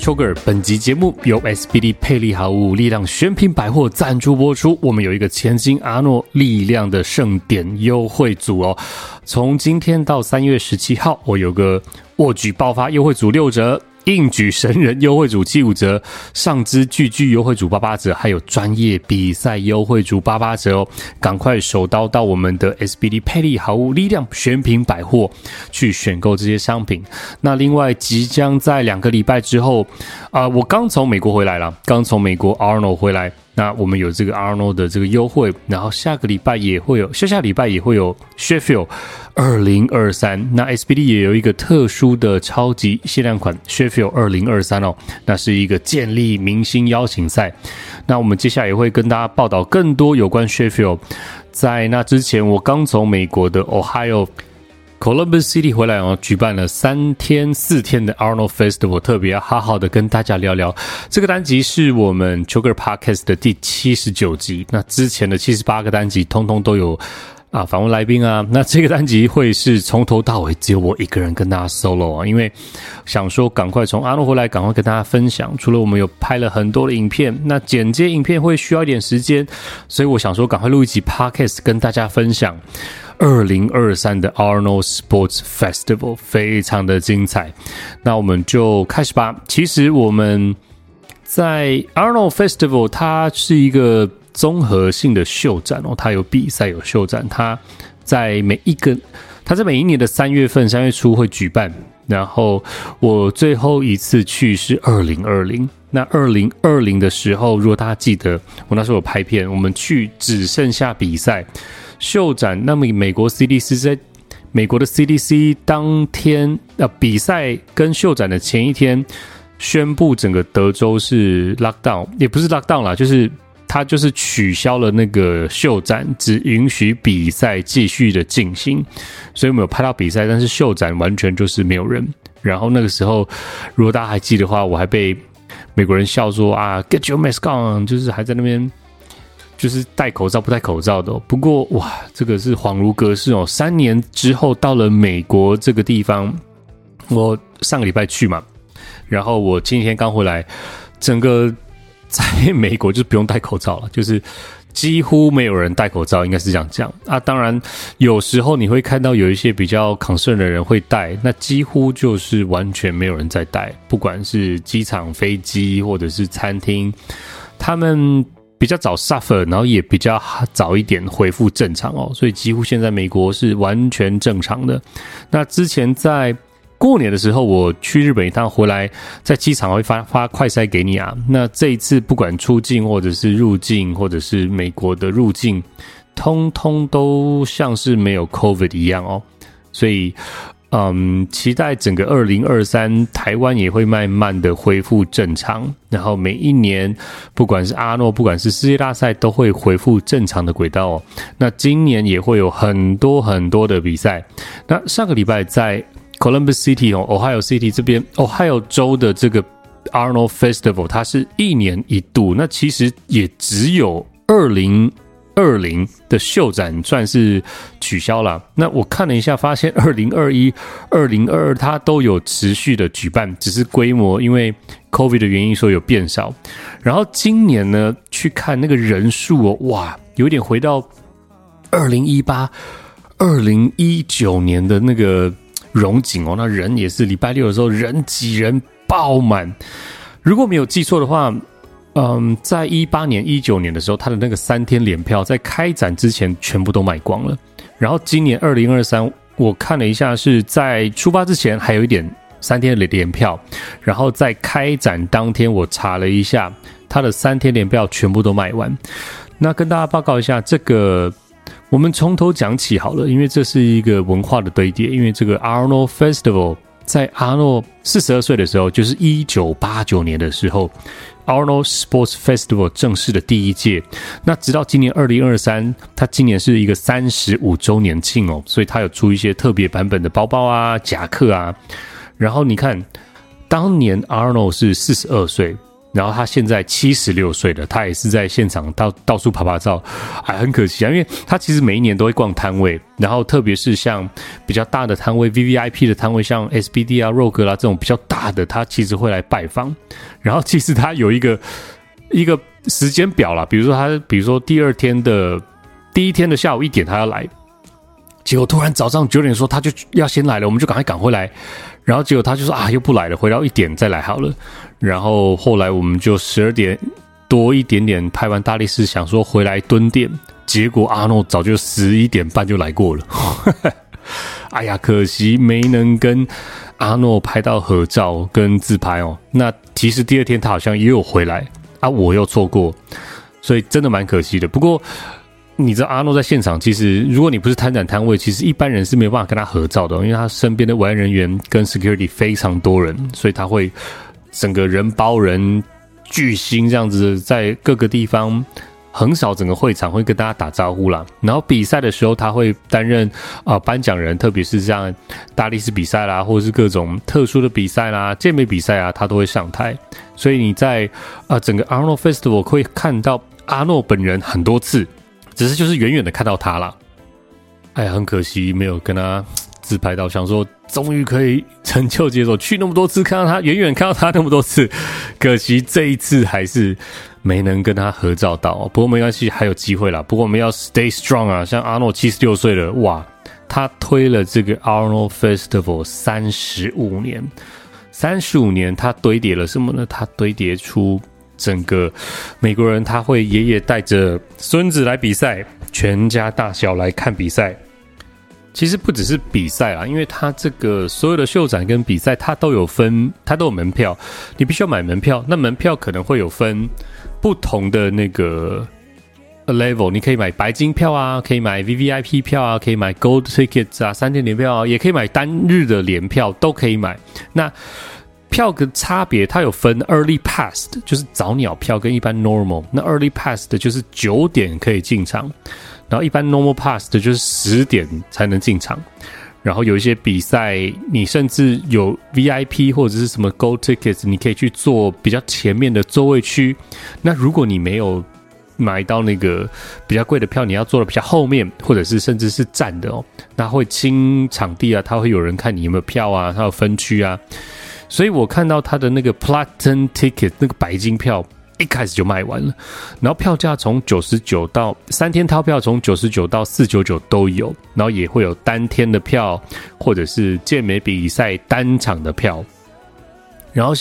troger。本集节目由 SBD 佩利好物力量选品百货赞助播出。我们有一个千金阿诺力量的盛典优惠组哦，从今天到三月十七号，我有个卧举爆发优惠组六折。应举神人优惠组七五折，上肢巨巨优惠组八八折，还有专业比赛优惠组八八折哦！赶快手刀到我们的 SBD 佩利好物力量选品百货去选购这些商品。那另外，即将在两个礼拜之后，啊、我刚从美国回来了，刚从美国 Arnold 回来。那我们有这个 Arnold 的这个优惠，然后下个礼拜也会有，下下礼拜也会有 Sheffield 二零二三。那 SBD 也有一个特殊的超级限量款 Sheffield 二零二三哦，那是一个建立明星邀请赛。那我们接下来也会跟大家报道更多有关 Sheffield。在那之前，我刚从美国的 Ohio。Columbus City 回来哦，举办了三天四天的 Arnold Festival，特别要好好的跟大家聊聊。这个单集是我们 Choker Podcast 的第七十九集，那之前的七十八个单集通通都有啊访问来宾啊。那这个单集会是从头到尾只有我一个人跟大家 solo 啊，因为想说赶快从阿诺回来，赶快跟大家分享。除了我们有拍了很多的影片，那剪接影片会需要一点时间，所以我想说赶快录一集 Podcast 跟大家分享。二零二三的 Arnold Sports Festival 非常的精彩，那我们就开始吧。其实我们在 Arnold Festival，它是一个综合性的秀展哦，它有比赛有秀展，它在每一个，它在每一年的三月份三月初会举办。然后我最后一次去是二零二零，那二零二零的时候，如果大家记得，我那时候有拍片，我们去只剩下比赛。秀展，那么美国 CDC 在美国的 CDC 当天呃比赛跟秀展的前一天宣布整个德州是 lockdown，也不是 lockdown 啦，就是他就是取消了那个秀展，只允许比赛继续的进行，所以我们有拍到比赛，但是秀展完全就是没有人。然后那个时候，如果大家还记得话，我还被美国人笑说啊，Get your mask on，就是还在那边。就是戴口罩不戴口罩的，不过哇，这个是恍如隔世哦。三年之后到了美国这个地方，我上个礼拜去嘛，然后我今天刚回来，整个在美国就不用戴口罩了，就是几乎没有人戴口罩，应该是这样讲啊。当然，有时候你会看到有一些比较 concern 的人会戴，那几乎就是完全没有人在戴，不管是机场、飞机或者是餐厅，他们。比较早 suffer，然后也比较早一点恢复正常哦，所以几乎现在美国是完全正常的。那之前在过年的时候，我去日本一趟回来，在机场会发发快筛给你啊。那这一次不管出境或者是入境，或者是美国的入境，通通都像是没有 COVID 一样哦，所以。嗯，期待整个二零二三台湾也会慢慢的恢复正常，然后每一年不管是阿诺，不管是世界大赛，都会恢复正常的轨道哦。那今年也会有很多很多的比赛。那上个礼拜在 Columbus City 哦，Ohio City 这边，Ohio 州的这个 Arnold Festival，它是一年一度，那其实也只有二零。二零的秀展算是取消了。那我看了一下，发现二零二一、二零二二它都有持续的举办，只是规模因为 COVID 的原因，说有变少。然后今年呢，去看那个人数哦，哇，有点回到二零一八、二零一九年的那个荣景哦。那人也是礼拜六的时候人挤人爆满。如果没有记错的话。嗯，在一八年、一九年的时候，他的那个三天联票在开展之前全部都卖光了。然后今年二零二三，我看了一下，是在出发之前还有一点三天的联票，然后在开展当天，我查了一下，他的三天联票全部都卖完。那跟大家报告一下，这个我们从头讲起好了，因为这是一个文化的堆叠。因为这个 Arnold Festival 在阿诺四十二岁的时候，就是一九八九年的时候。Arno Sports Festival 正式的第一届，那直到今年二零二三，它今年是一个三十五周年庆哦，所以它有出一些特别版本的包包啊、夹克啊。然后你看，当年 Arno 是四十二岁，然后他现在七十六岁了，他也是在现场到到处拍拍照，还很可惜啊，因为他其实每一年都会逛摊位，然后特别是像比较大的摊位，VVIP 的摊位，像 SBD 啊、ROG 啦这种比较大的，他其实会来拜访。然后其实他有一个一个时间表啦，比如说他，比如说第二天的第一天的下午一点他要来，结果突然早上九点说他就要先来了，我们就赶快赶回来。然后结果他就说啊，又不来了，回到一点再来好了。然后后来我们就十二点多一点点拍完大力士，想说回来蹲点，结果阿诺早就十一点半就来过了。哎呀，可惜没能跟阿诺拍到合照跟自拍哦。那其实第二天他好像也有回来啊，我又错过，所以真的蛮可惜的。不过。你知道阿诺在现场，其实如果你不是摊展摊位，其实一般人是没有办法跟他合照的，因为他身边的维安人员跟 security 非常多人，所以他会整个人包人巨星这样子，在各个地方横扫整个会场，会跟大家打招呼啦。然后比赛的时候，他会担任啊颁奖人，特别是像大力士比赛啦，或者是各种特殊的比赛啦、健美比赛啊，他都会上台。所以你在啊整个 Arnold Festival 会看到阿诺本人很多次。只是就是远远的看到他了，哎呀，很可惜没有跟他自拍到。想说终于可以成就解锁，去那么多次看到他，远远看到他那么多次，可惜这一次还是没能跟他合照到。不过没关系，还有机会啦。不过我们要 stay strong 啊！像阿诺七十六岁了，哇，他推了这个 Arnold Festival 三十五年，三十五年他堆叠了什么呢？他堆叠出。整个美国人他会爷爷带着孙子来比赛，全家大小来看比赛。其实不只是比赛啦，因为他这个所有的秀展跟比赛，他都有分，他都有门票，你必须要买门票。那门票可能会有分不同的那个 level，你可以买白金票啊，可以买 VVIP 票啊，可以买 Gold Tickets 啊，三天联票啊，也可以买单日的联票，都可以买。那票的差别，它有分 early pass 就是早鸟票跟一般 normal。那 early pass 的就是九点可以进场，然后一般 normal pass 的就是十点才能进场。然后有一些比赛，你甚至有 VIP 或者是什么 gold tickets，你可以去坐比较前面的座位区。那如果你没有买到那个比较贵的票，你要坐的比较后面，或者是甚至是站的哦，那会清场地啊，他会有人看你有没有票啊，他有分区啊。所以我看到他的那个 Platinum Ticket 那个白金票一开始就卖完了，然后票价从九十九到三天套票从九十九到四九九都有，然后也会有单天的票或者是健美比赛单场的票。然后，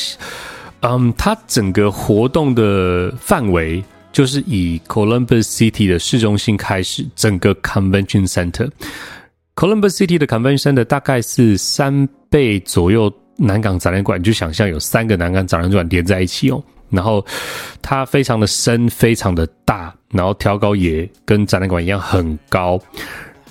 嗯，它整个活动的范围就是以 Columbus City 的市中心开始，整个 Convention Center。Columbus City 的 Convention Center 大概是三倍左右。南港展览馆，你就想象有三个南港展览馆连在一起哦，然后它非常的深，非常的大，然后挑高也跟展览馆一样很高，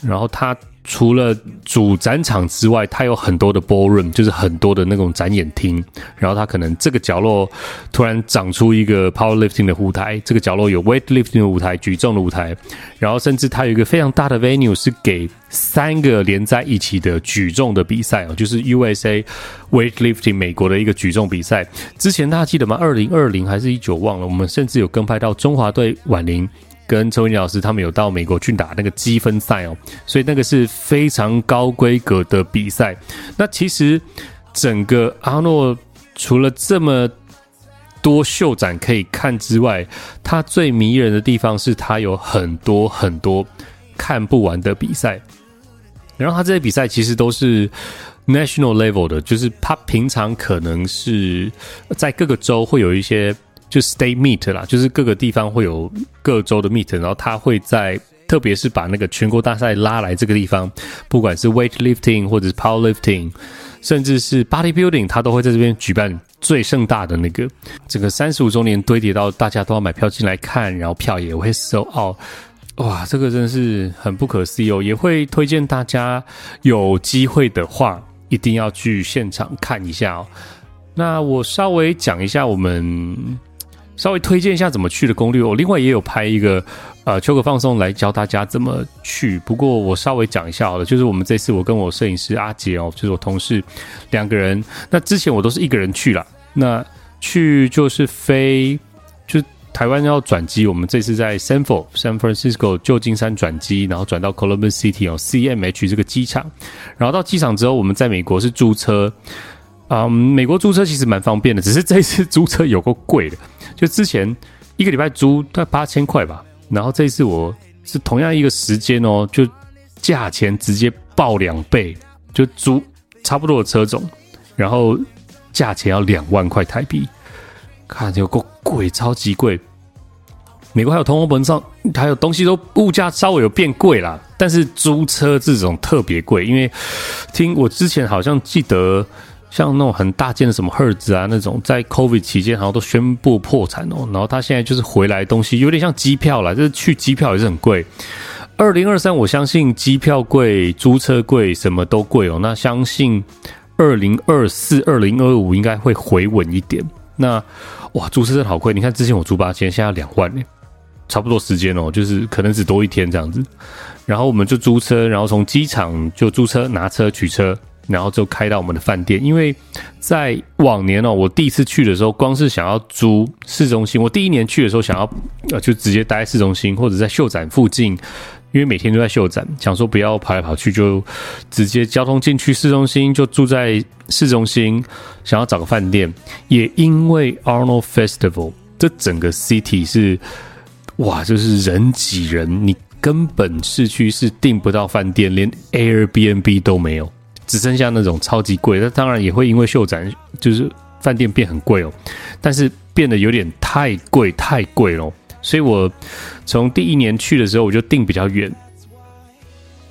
然后它。除了主展场之外，它有很多的 ballroom，就是很多的那种展演厅。然后它可能这个角落突然长出一个 powerlifting 的舞台，这个角落有 weightlifting 的舞台，举重的舞台。然后甚至它有一个非常大的 venue，是给三个连在一起的举重的比赛哦，就是 USA weightlifting 美国的一个举重比赛。之前大家记得吗？二零二零还是一九忘了？我们甚至有跟拍到中华队婉玲。跟周文杰老师他们有到美国去打那个积分赛哦，所以那个是非常高规格的比赛。那其实整个阿诺除了这么多秀展可以看之外，他最迷人的地方是他有很多很多看不完的比赛。然后他这些比赛其实都是 national level 的，就是他平常可能是在各个州会有一些。就 state meet 啦，就是各个地方会有各州的 meet，然后他会在，特别是把那个全国大赛拉来这个地方，不管是 weightlifting 或者是 powerlifting，甚至是 bodybuilding，他都会在这边举办最盛大的那个整个三十五周年堆叠到大家都要买票进来看，然后票也会 so out，哇，这个真是很不可思议哦！也会推荐大家有机会的话，一定要去现场看一下哦。那我稍微讲一下我们。稍微推荐一下怎么去的攻略，我另外也有拍一个呃秋个放松来教大家怎么去。不过我稍微讲一下好了，就是我们这次我跟我摄影师阿杰哦，就是我同事两个人。那之前我都是一个人去了，那去就是飞，就台湾要转机，我们这次在 San Fran San Francisco 旧金山转机，然后转到 Columbus City 哦 CMH 这个机场，然后到机场之后，我们在美国是租车，嗯，美国租车其实蛮方便的，只是这一次租车有够贵的，就之前一个礼拜租大概八千块吧，然后这一次我是同样一个时间哦，就价钱直接爆两倍，就租差不多的车种，然后。价钱要两万块台币，看有够贵，超级贵。美国还有通货膨胀，还有东西都物价稍微有变贵啦，但是租车这种特别贵，因为听我之前好像记得，像那种很大件的什么盒子啊那种，在 COVID 期间好像都宣布破产哦，然后他现在就是回来东西有点像机票啦，就是去机票也是很贵。二零二三，我相信机票贵，租车贵，什么都贵哦。那相信。二零二四、二零二五应该会回稳一点。那哇，租车真的好贵！你看之前我租八千，现在两万呢，差不多时间哦，就是可能只多一天这样子。然后我们就租车，然后从机场就租车、拿车、取车，然后就开到我们的饭店。因为在往年哦，我第一次去的时候，光是想要租市中心，我第一年去的时候想要呃，就直接待在市中心或者在秀展附近。因为每天都在秀展，想说不要跑来跑去，就直接交通进去市中心，就住在市中心。想要找个饭店，也因为 Arnold Festival 这整个 city 是哇，就是人挤人，你根本市区是订不到饭店，连 Airbnb 都没有，只剩下那种超级贵。那当然也会因为秀展，就是饭店变很贵哦，但是变得有点太贵，太贵了。所以我从第一年去的时候，我就订比较远，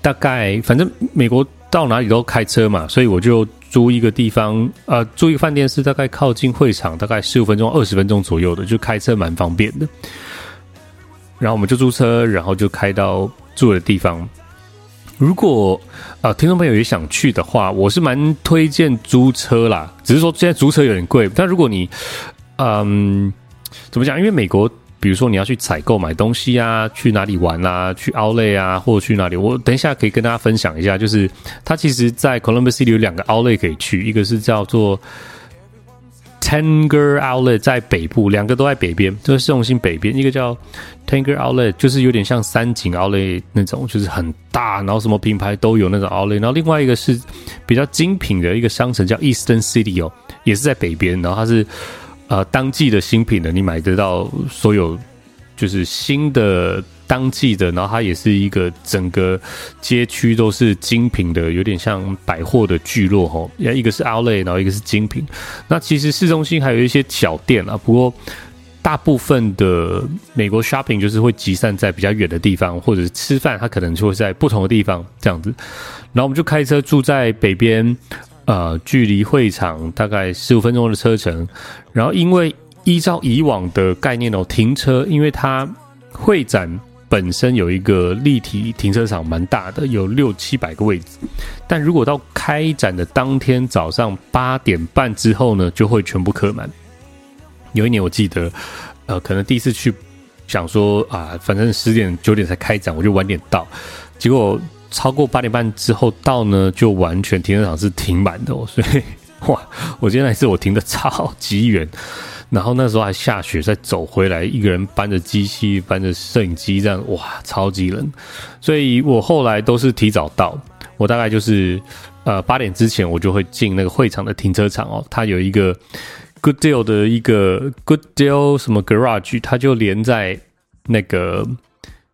大概反正美国到哪里都开车嘛，所以我就租一个地方，呃，租一个饭店是大概靠近会场，大概十五分钟、二十分钟左右的，就开车蛮方便的。然后我们就租车，然后就开到住的地方。如果啊、听众朋友也想去的话，我是蛮推荐租车啦，只是说现在租车有点贵。但如果你嗯，怎么讲？因为美国。比如说你要去采购买东西啊，去哪里玩啊，去 Outlet 啊，或者去哪里？我等一下可以跟大家分享一下，就是它其实，在 Columbus City 有两个 Outlet 可以去，一个是叫做 Tanger Outlet 在北部，两个都在北边，就是市中心北边；一个叫 Tanger Outlet，就是有点像三井 Outlet 那种，就是很大，然后什么品牌都有那种 Outlet。然后另外一个是比较精品的一个商城叫 Eastern City 哦，也是在北边，然后它是。呃，当季的新品的，你买得到所有，就是新的当季的，然后它也是一个整个街区都是精品的，有点像百货的聚落吼。要一个是 Outlet，然后一个是精品。那其实市中心还有一些小店啊，不过大部分的美国 shopping 就是会集散在比较远的地方，或者是吃饭，它可能就会在不同的地方这样子。然后我们就开车住在北边。呃，距离会场大概十五分钟的车程，然后因为依照以往的概念哦，停车，因为它会展本身有一个立体停车场，蛮大的，有六七百个位置。但如果到开展的当天早上八点半之后呢，就会全部客满。有一年我记得，呃，可能第一次去，想说啊，反正十点九点才开展，我就晚点到，结果。超过八点半之后到呢，就完全停车场是停满的，所以哇，我今天那次我停的超级远，然后那时候还下雪，再走回来，一个人搬着机器，搬着摄影机这样，哇，超级冷，所以我后来都是提早到，我大概就是呃八点之前我就会进那个会场的停车场哦，它有一个 Good Deal 的一个 Good Deal 什么 Garage，它就连在那个。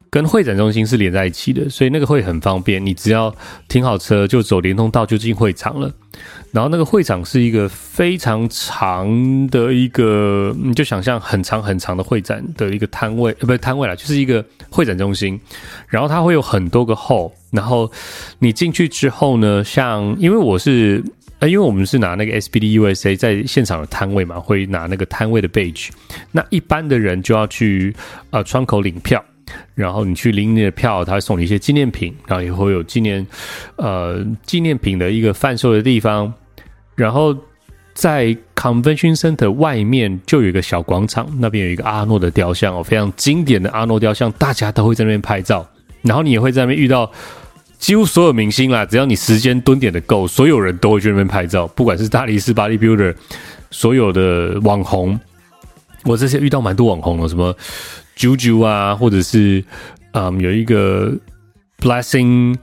跟会展中心是连在一起的，所以那个会很方便。你只要停好车，就走连通道就进会场了。然后那个会场是一个非常长的一个，你就想象很长很长的会展的一个摊位，呃，不是摊位啦，就是一个会展中心。然后它会有很多个 hall。然后你进去之后呢，像因为我是呃，因为我们是拿那个 SBD USA 在现场的摊位嘛，会拿那个摊位的 badge。那一般的人就要去呃窗口领票。然后你去领你的票，他会送你一些纪念品，然后也会有纪念，呃，纪念品的一个贩售的地方。然后在 Convention Center 外面就有一个小广场，那边有一个阿诺的雕像哦，非常经典的阿诺雕像，大家都会在那边拍照。然后你也会在那边遇到几乎所有明星啦，只要你时间蹲点的够，所有人都会去那边拍照，不管是大力士、Bodybuilder。所有的网红，我这些遇到蛮多网红了，什么 JuJu 啊，或者是嗯有一个 Blessing，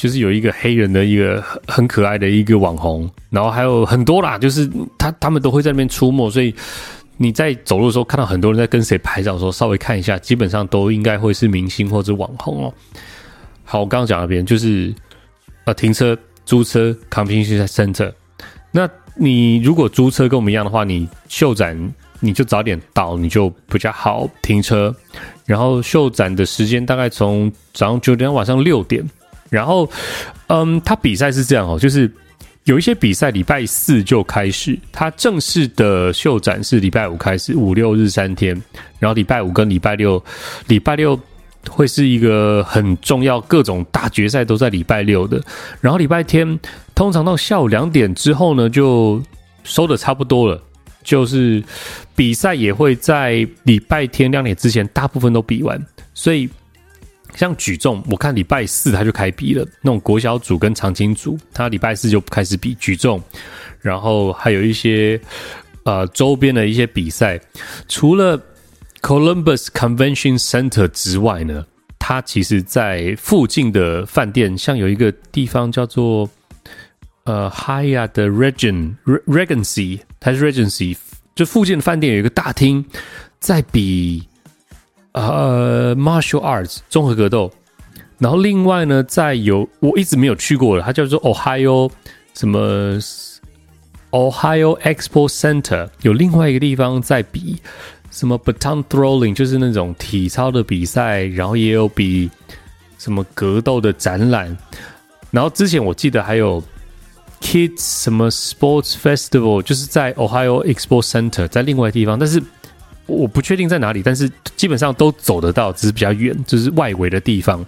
就是有一个黑人的一个很可爱的一个网红，然后还有很多啦，就是他他们都会在那边出没，所以你在走路的时候看到很多人在跟谁拍照的时候，稍微看一下，基本上都应该会是明星或者网红哦。好，我刚刚讲那边就是呃停车。租车 convention center，那你如果租车跟我们一样的话，你秀展你就早点到，你就比较好停车。然后秀展的时间大概从早上九点到晚上六点。然后，嗯，他比赛是这样哦，就是有一些比赛礼拜四就开始，他正式的秀展是礼拜五开始，五六日三天。然后礼拜五跟礼拜六，礼拜六。会是一个很重要，各种大决赛都在礼拜六的，然后礼拜天通常到下午两点之后呢，就收的差不多了。就是比赛也会在礼拜天两点之前大部分都比完，所以像举重，我看礼拜四他就开比了，那种国小组跟长青组，他礼拜四就开始比举重，然后还有一些呃周边的一些比赛，除了。Columbus Convention Center 之外呢，它其实在附近的饭店，像有一个地方叫做呃 Hyatt 的 Regent Regency，它是 Regency，就附近的饭店有一个大厅，在比呃 Martial Arts 综合格斗，然后另外呢，在有我一直没有去过的，它叫做 Ohio 什么 Ohio Expo Center，有另外一个地方在比。什么 baton throwing 就是那种体操的比赛，然后也有比什么格斗的展览，然后之前我记得还有 kids 什么 sports festival，就是在 Ohio Expo Center，在另外地方，但是我不确定在哪里，但是基本上都走得到，只是比较远，就是外围的地方。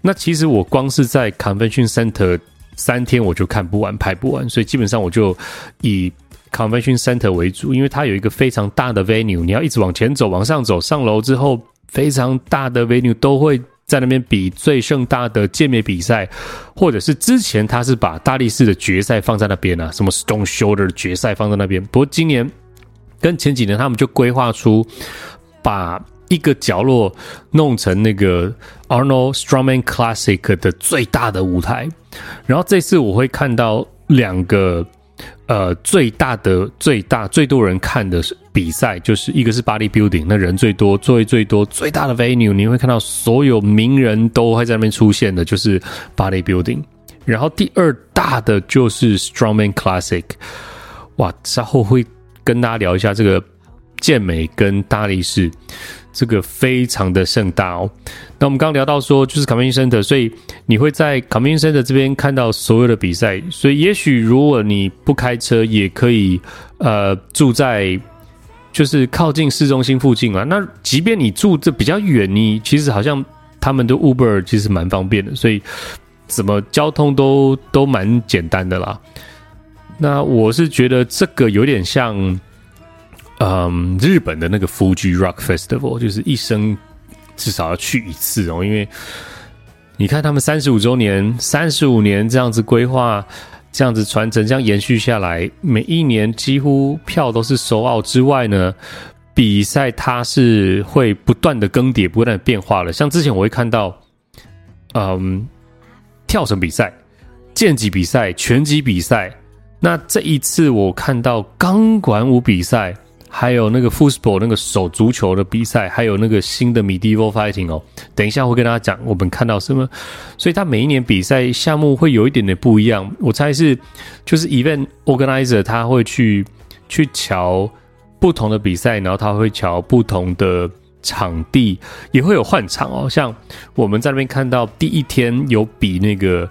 那其实我光是在 Convention Center 三天我就看不完，拍不完，所以基本上我就以。Convention Center 为主，因为它有一个非常大的 venue，你要一直往前走，往上走，上楼之后，非常大的 venue 都会在那边比最盛大的健美比赛，或者是之前他是把大力士的决赛放在那边啊，什么 Stone Shoulder 决赛放在那边。不过今年跟前几年，他们就规划出把一个角落弄成那个 Arnold Strongman Classic 的最大的舞台，然后这次我会看到两个。呃，最大的、最大、最多人看的比赛，就是一个是 Bodybuilding，那人最多、座位最多、最大的 Venue，你会看到所有名人都会在那边出现的，就是 Bodybuilding。然后第二大的就是 Strongman Classic，哇，稍后会跟大家聊一下这个健美跟大力士。这个非常的盛大哦。那我们刚刚聊到说，就是 Convention Center，所以你会在 Convention Center 这边看到所有的比赛。所以也许如果你不开车，也可以呃住在就是靠近市中心附近啊。那即便你住这比较远，你其实好像他们的 Uber 其实蛮方便的，所以怎么交通都都蛮简单的啦。那我是觉得这个有点像。嗯，日本的那个 Fuji Rock Festival 就是一生至少要去一次哦，因为你看他们三十五周年、三十五年这样子规划、这样子传承、这样延续下来，每一年几乎票都是 sold out 之外呢，比赛它是会不断的更迭、不断的变化了。像之前我会看到，嗯，跳绳比赛、剑击比赛、拳击比赛，那这一次我看到钢管舞比赛。还有那个 football 那个手足球的比赛，还有那个新的 medieval fighting 哦，等一下会跟大家讲我们看到什么。所以他每一年比赛项目会有一点点不一样。我猜是就是 event organizer 他会去去瞧不同的比赛，然后他会瞧不同的场地，也会有换场哦。像我们在那边看到第一天有比那个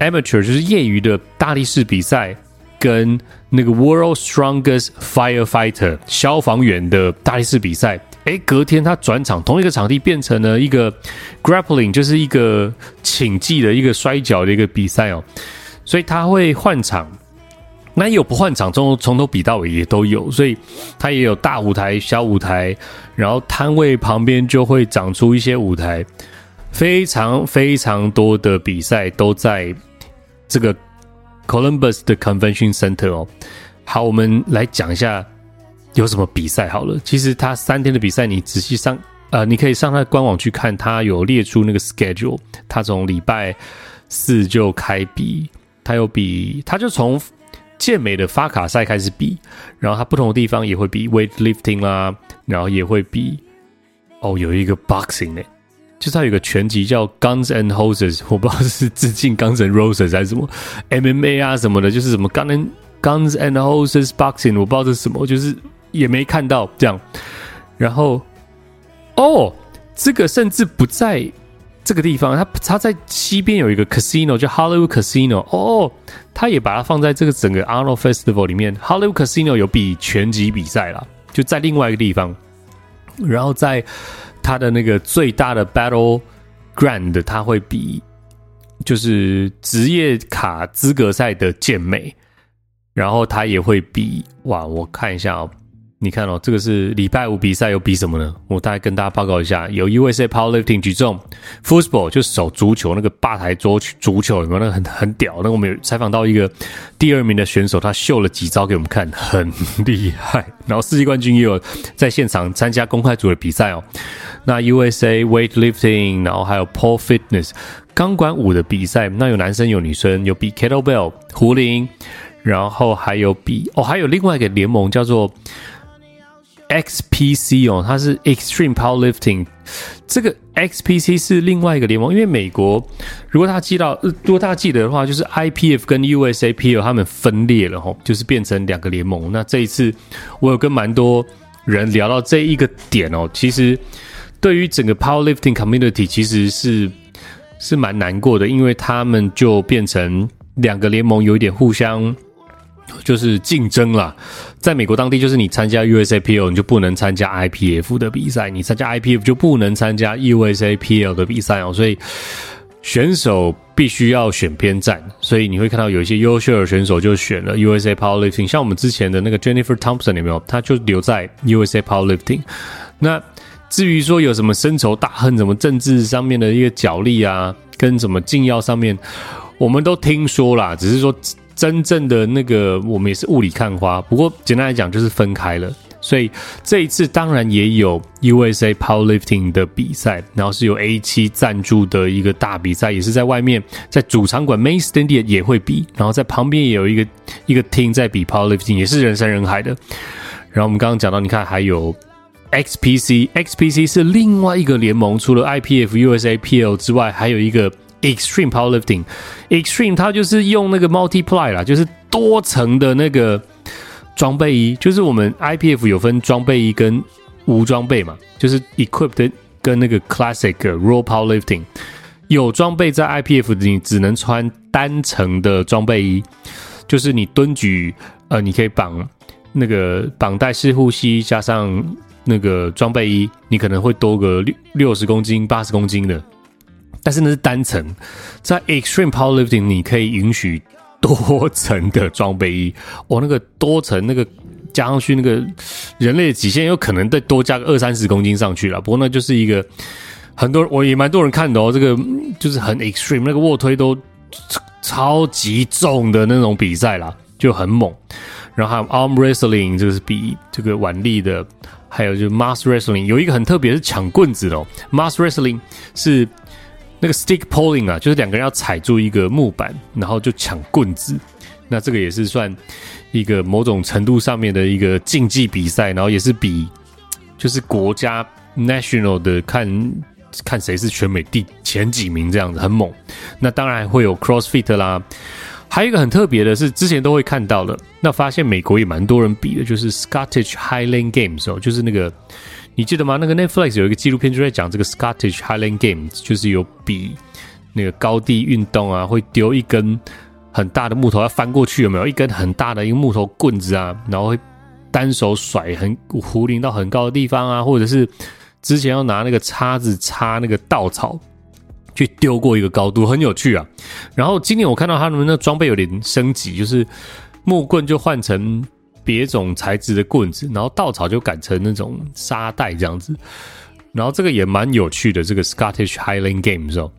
amateur 就是业余的大力士比赛。跟那个 World Strongest Firefighter 消防员的大力士比赛，诶，隔天他转场，同一个场地变成了一个 Grappling，就是一个请技的一个摔跤的一个比赛哦，所以他会换场，那有不换场，从从头比到尾也都有，所以他也有大舞台、小舞台，然后摊位旁边就会长出一些舞台，非常非常多的比赛都在这个。Columbus 的 Convention Center 哦，好，我们来讲一下有什么比赛好了。其实他三天的比赛，你仔细上呃，你可以上他的官网去看，他有列出那个 schedule。他从礼拜四就开比，他有比，他就从健美的发卡赛开始比，然后他不同的地方也会比 weightlifting 啦，然后也会比哦，有一个 boxing 呢，就是他有个全集叫 Guns and Hoses，我不知道是致敬 Guns and Roses 还是什么 MMA 啊什么的，就是什么 Gun and Guns and Hoses Boxing，我不知道这是什么，就是也没看到这样。然后，哦，这个甚至不在这个地方，它它在西边有一个 Casino 叫 Hollywood Casino，哦，它也把它放在这个整个 Arnold Festival 里面。Hollywood Casino 有比拳击比赛啦，就在另外一个地方。然后在它的那个最大的 Battle Grand，它会比就是职业卡资格赛的健美。然后他也会比哇，我看一下哦，你看哦，这个是礼拜五比赛，有比什么呢？我大概跟大家报告一下，有 USA Powerlifting 举重，Football 就是手足球那个吧台桌足球有没有？那个很很屌。那我们有采访到一个第二名的选手，他秀了几招给我们看，很 厉害。然后世界冠军也有在现场参加公开组的比赛哦。那 USA Weightlifting，然后还有 Pole Fitness 钢管舞的比赛，那有男生有女生，有比 Kettlebell 壶铃。然后还有比哦，还有另外一个联盟叫做 XPC 哦，它是 Extreme Powerlifting。这个 XPC 是另外一个联盟，因为美国如果大家记到，如果大家记得的话，就是 IPF 跟 USAPL 他们分裂了吼，就是变成两个联盟。那这一次我有跟蛮多人聊到这一个点哦，其实对于整个 Powerlifting Community 其实是是蛮难过的，因为他们就变成两个联盟有一点互相。就是竞争啦，在美国当地，就是你参加 USAPL，你就不能参加 IPF 的比赛；你参加 IPF 就不能参加 USAPL 的比赛哦。所以选手必须要选边站，所以你会看到有一些优秀的选手就选了 USA Powerlifting，像我们之前的那个 Jennifer Thompson 有没有？他就留在 USA Powerlifting。那至于说有什么深仇大恨，什么政治上面的一个角力啊，跟什么禁药上面，我们都听说啦，只是说。真正的那个，我们也是雾里看花。不过简单来讲，就是分开了。所以这一次当然也有 USA Powerlifting 的比赛，然后是由 A7 赞助的一个大比赛，也是在外面，在主场馆 Main Stand 也也会比。然后在旁边也有一个一个厅在比 Powerlifting，也是人山人海的。然后我们刚刚讲到，你看还有 XPC，XPC 是另外一个联盟，除了 IPF、USAPL 之外，还有一个。Extreme Powerlifting，Extreme 它就是用那个 Multiply 啦，就是多层的那个装备衣，就是我们 IPF 有分装备衣跟无装备嘛，就是 Equipped 跟那个 Classic Raw Powerlifting，有装备在 IPF 你只能穿单层的装备衣，就是你蹲举，呃，你可以绑那个绑带式护膝加上那个装备衣，你可能会多个六六十公斤、八十公斤的。但是那是单层，在 Extreme Powerlifting 你可以允许多层的装备衣，哦，那个多层那个加上去，那个人类的极限有可能再多加个二三十公斤上去了。不过那就是一个很多我也蛮多人看的哦，这个就是很 Extreme，那个卧推都超级重的那种比赛啦，就很猛。然后还有 Arm Wrestling，就是比这个腕力的，还有就是 Mass Wrestling，有一个很特别是抢棍子的哦，Mass Wrestling 是。那个 stick pulling 啊，就是两个人要踩住一个木板，然后就抢棍子。那这个也是算一个某种程度上面的一个竞技比赛，然后也是比就是国家 national 的看看谁是全美第前几名这样子，很猛。那当然会有 CrossFit 啦，还有一个很特别的是之前都会看到的，那发现美国也蛮多人比的，就是 Scottish Highland Games 哦，就是那个。你记得吗？那个 Netflix 有一个纪录片就在讲这个 Scottish Highland Games，就是有比那个高地运动啊，会丢一根很大的木头要翻过去，有没有？一根很大的一个木头棍子啊，然后会单手甩很壶铃到很高的地方啊，或者是之前要拿那个叉子插那个稻草去丢过一个高度，很有趣啊。然后今年我看到他们那装备有点升级，就是木棍就换成。别种材质的棍子，然后稻草就改成那种沙袋这样子，然后这个也蛮有趣的，这个 Scottish Highland Games 哦，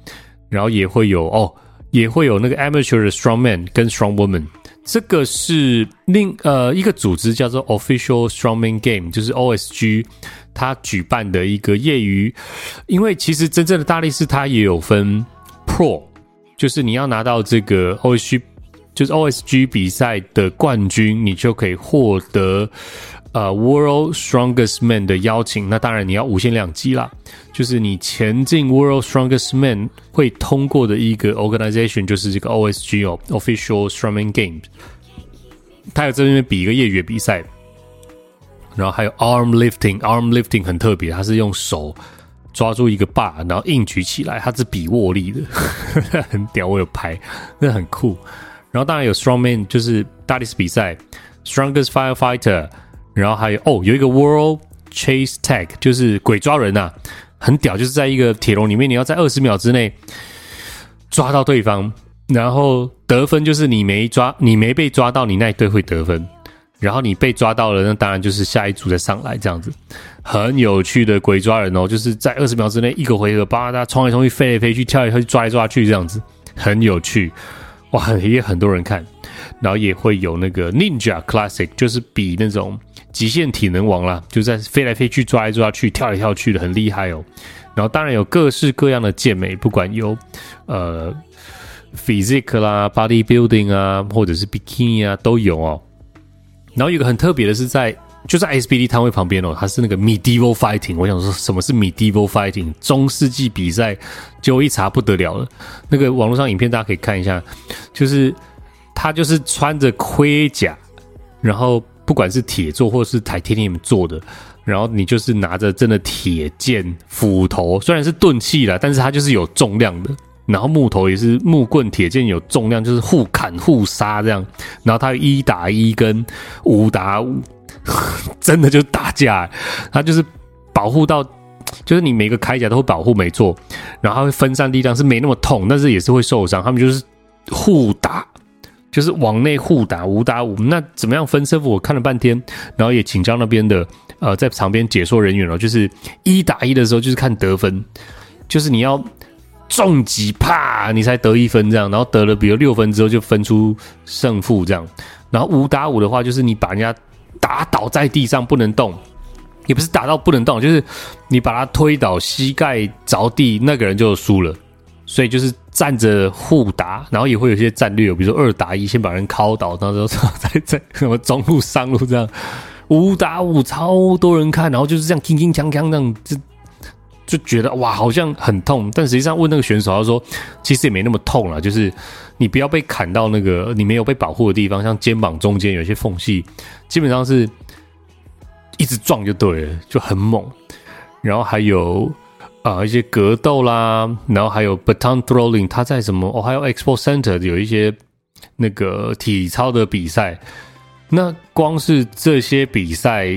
然后也会有哦，也会有那个 Amateur 的 Strongman 跟 Strongwoman，这个是另呃一个组织叫做 Official Strongman Game，就是 OSG，他举办的一个业余。因为其实真正的大力士他也有分 Pro，就是你要拿到这个 OSG，就是 OSG 比赛的冠军，你就可以获得呃 World Strongest Man 的邀请。那当然你要无限量级啦，就是你前进 World Strongest Man 会通过的一个 organization，就是这个 OSG 哦，Official Strongman Games。他有在这边比一个业余比赛，然后还有 arm lifting，arm lifting 很特别，他是用手抓住一个 bar，然后硬举起来，他是比握力的，很屌，我有拍，那很酷。然后当然有 strongman，就是大力士比赛，strongest firefighter，然后还有哦，有一个 world chase tag，就是鬼抓人呐、啊，很屌，就是在一个铁笼里面，你要在二十秒之内抓到对方。然后得分就是你没抓，你没被抓到，你那一队会得分。然后你被抓到了，那当然就是下一组再上来这样子。很有趣的鬼抓人哦，就是在二十秒之内一个回合，把他冲来冲去，飞来飞去，跳来跳去，抓来抓去这样子，很有趣哇！也很多人看。然后也会有那个 Ninja Classic，就是比那种极限体能王啦，就在飞来飞去，抓来抓去，跳来跳去的，很厉害哦。然后当然有各式各样的健美，不管有呃。Physique 啦，Bodybuilding 啊，或者是 Bikini 啊，都有哦。然后有个很特别的是在，就在 SBD 摊位旁边哦，它是那个 Medieval Fighting。我想说什么是 Medieval Fighting？中世纪比赛，结果一查不得了了。那个网络上影片大家可以看一下，就是他就是穿着盔甲，然后不管是铁做或是 Titanium 做的，然后你就是拿着真的铁剑、斧头，虽然是钝器啦，但是它就是有重量的。然后木头也是木棍、铁剑有重量，就是互砍互杀这样。然后他一打一跟五打五，真的就打架。他就是保护到，就是你每个铠甲都会保护，没错。然后会分散力量，是没那么痛，但是也是会受伤。他们就是互打，就是往内互打，五打五。那怎么样分胜负？我看了半天，然后也请教那边的呃在场边解说人员了，就是一打一的时候就是看得分，就是你要。重击啪，你才得一分这样，然后得了比如六分之后就分出胜负这样，然后五打五的话就是你把人家打倒在地上不能动，也不是打到不能动，就是你把他推倒，膝盖着地，那个人就输了。所以就是站着互打，然后也会有一些战略，比如说二打一，先把人敲倒，然后再再什么中路上路这样，五打五超多人看，然后就是这样铿铿锵锵这样这就。觉得哇，好像很痛，但实际上问那个选手，他说其实也没那么痛啦，就是你不要被砍到那个你没有被保护的地方，像肩膀中间有些缝隙，基本上是一直撞就对了，就很猛。然后还有啊、一些格斗啦，然后还有 baton throwing，他在什么哦，还有 Expo Center 有一些那个体操的比赛。那光是这些比赛。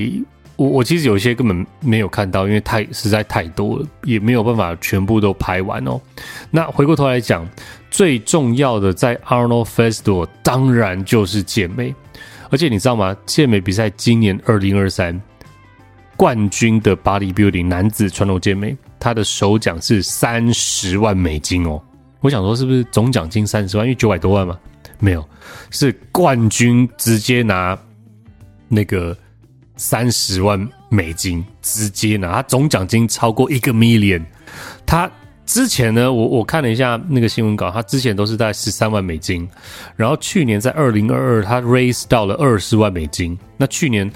我我其实有一些根本没有看到，因为太实在太多了，也没有办法全部都拍完哦。那回过头来讲，最重要的在 Arnold Festival 当然就是健美，而且你知道吗？健美比赛今年二零二三冠军的 Bodybuilding 男子传统健美，他的首奖是三十万美金哦。我想说是不是总奖金三十万？因为九百多万嘛，没有，是冠军直接拿那个。三十万美金直接拿，他总奖金超过一个 million。他之前呢，我我看了一下那个新闻稿，他之前都是在十三万美金，然后去年在二零二二，他 raise 到了二十万美金。那去年，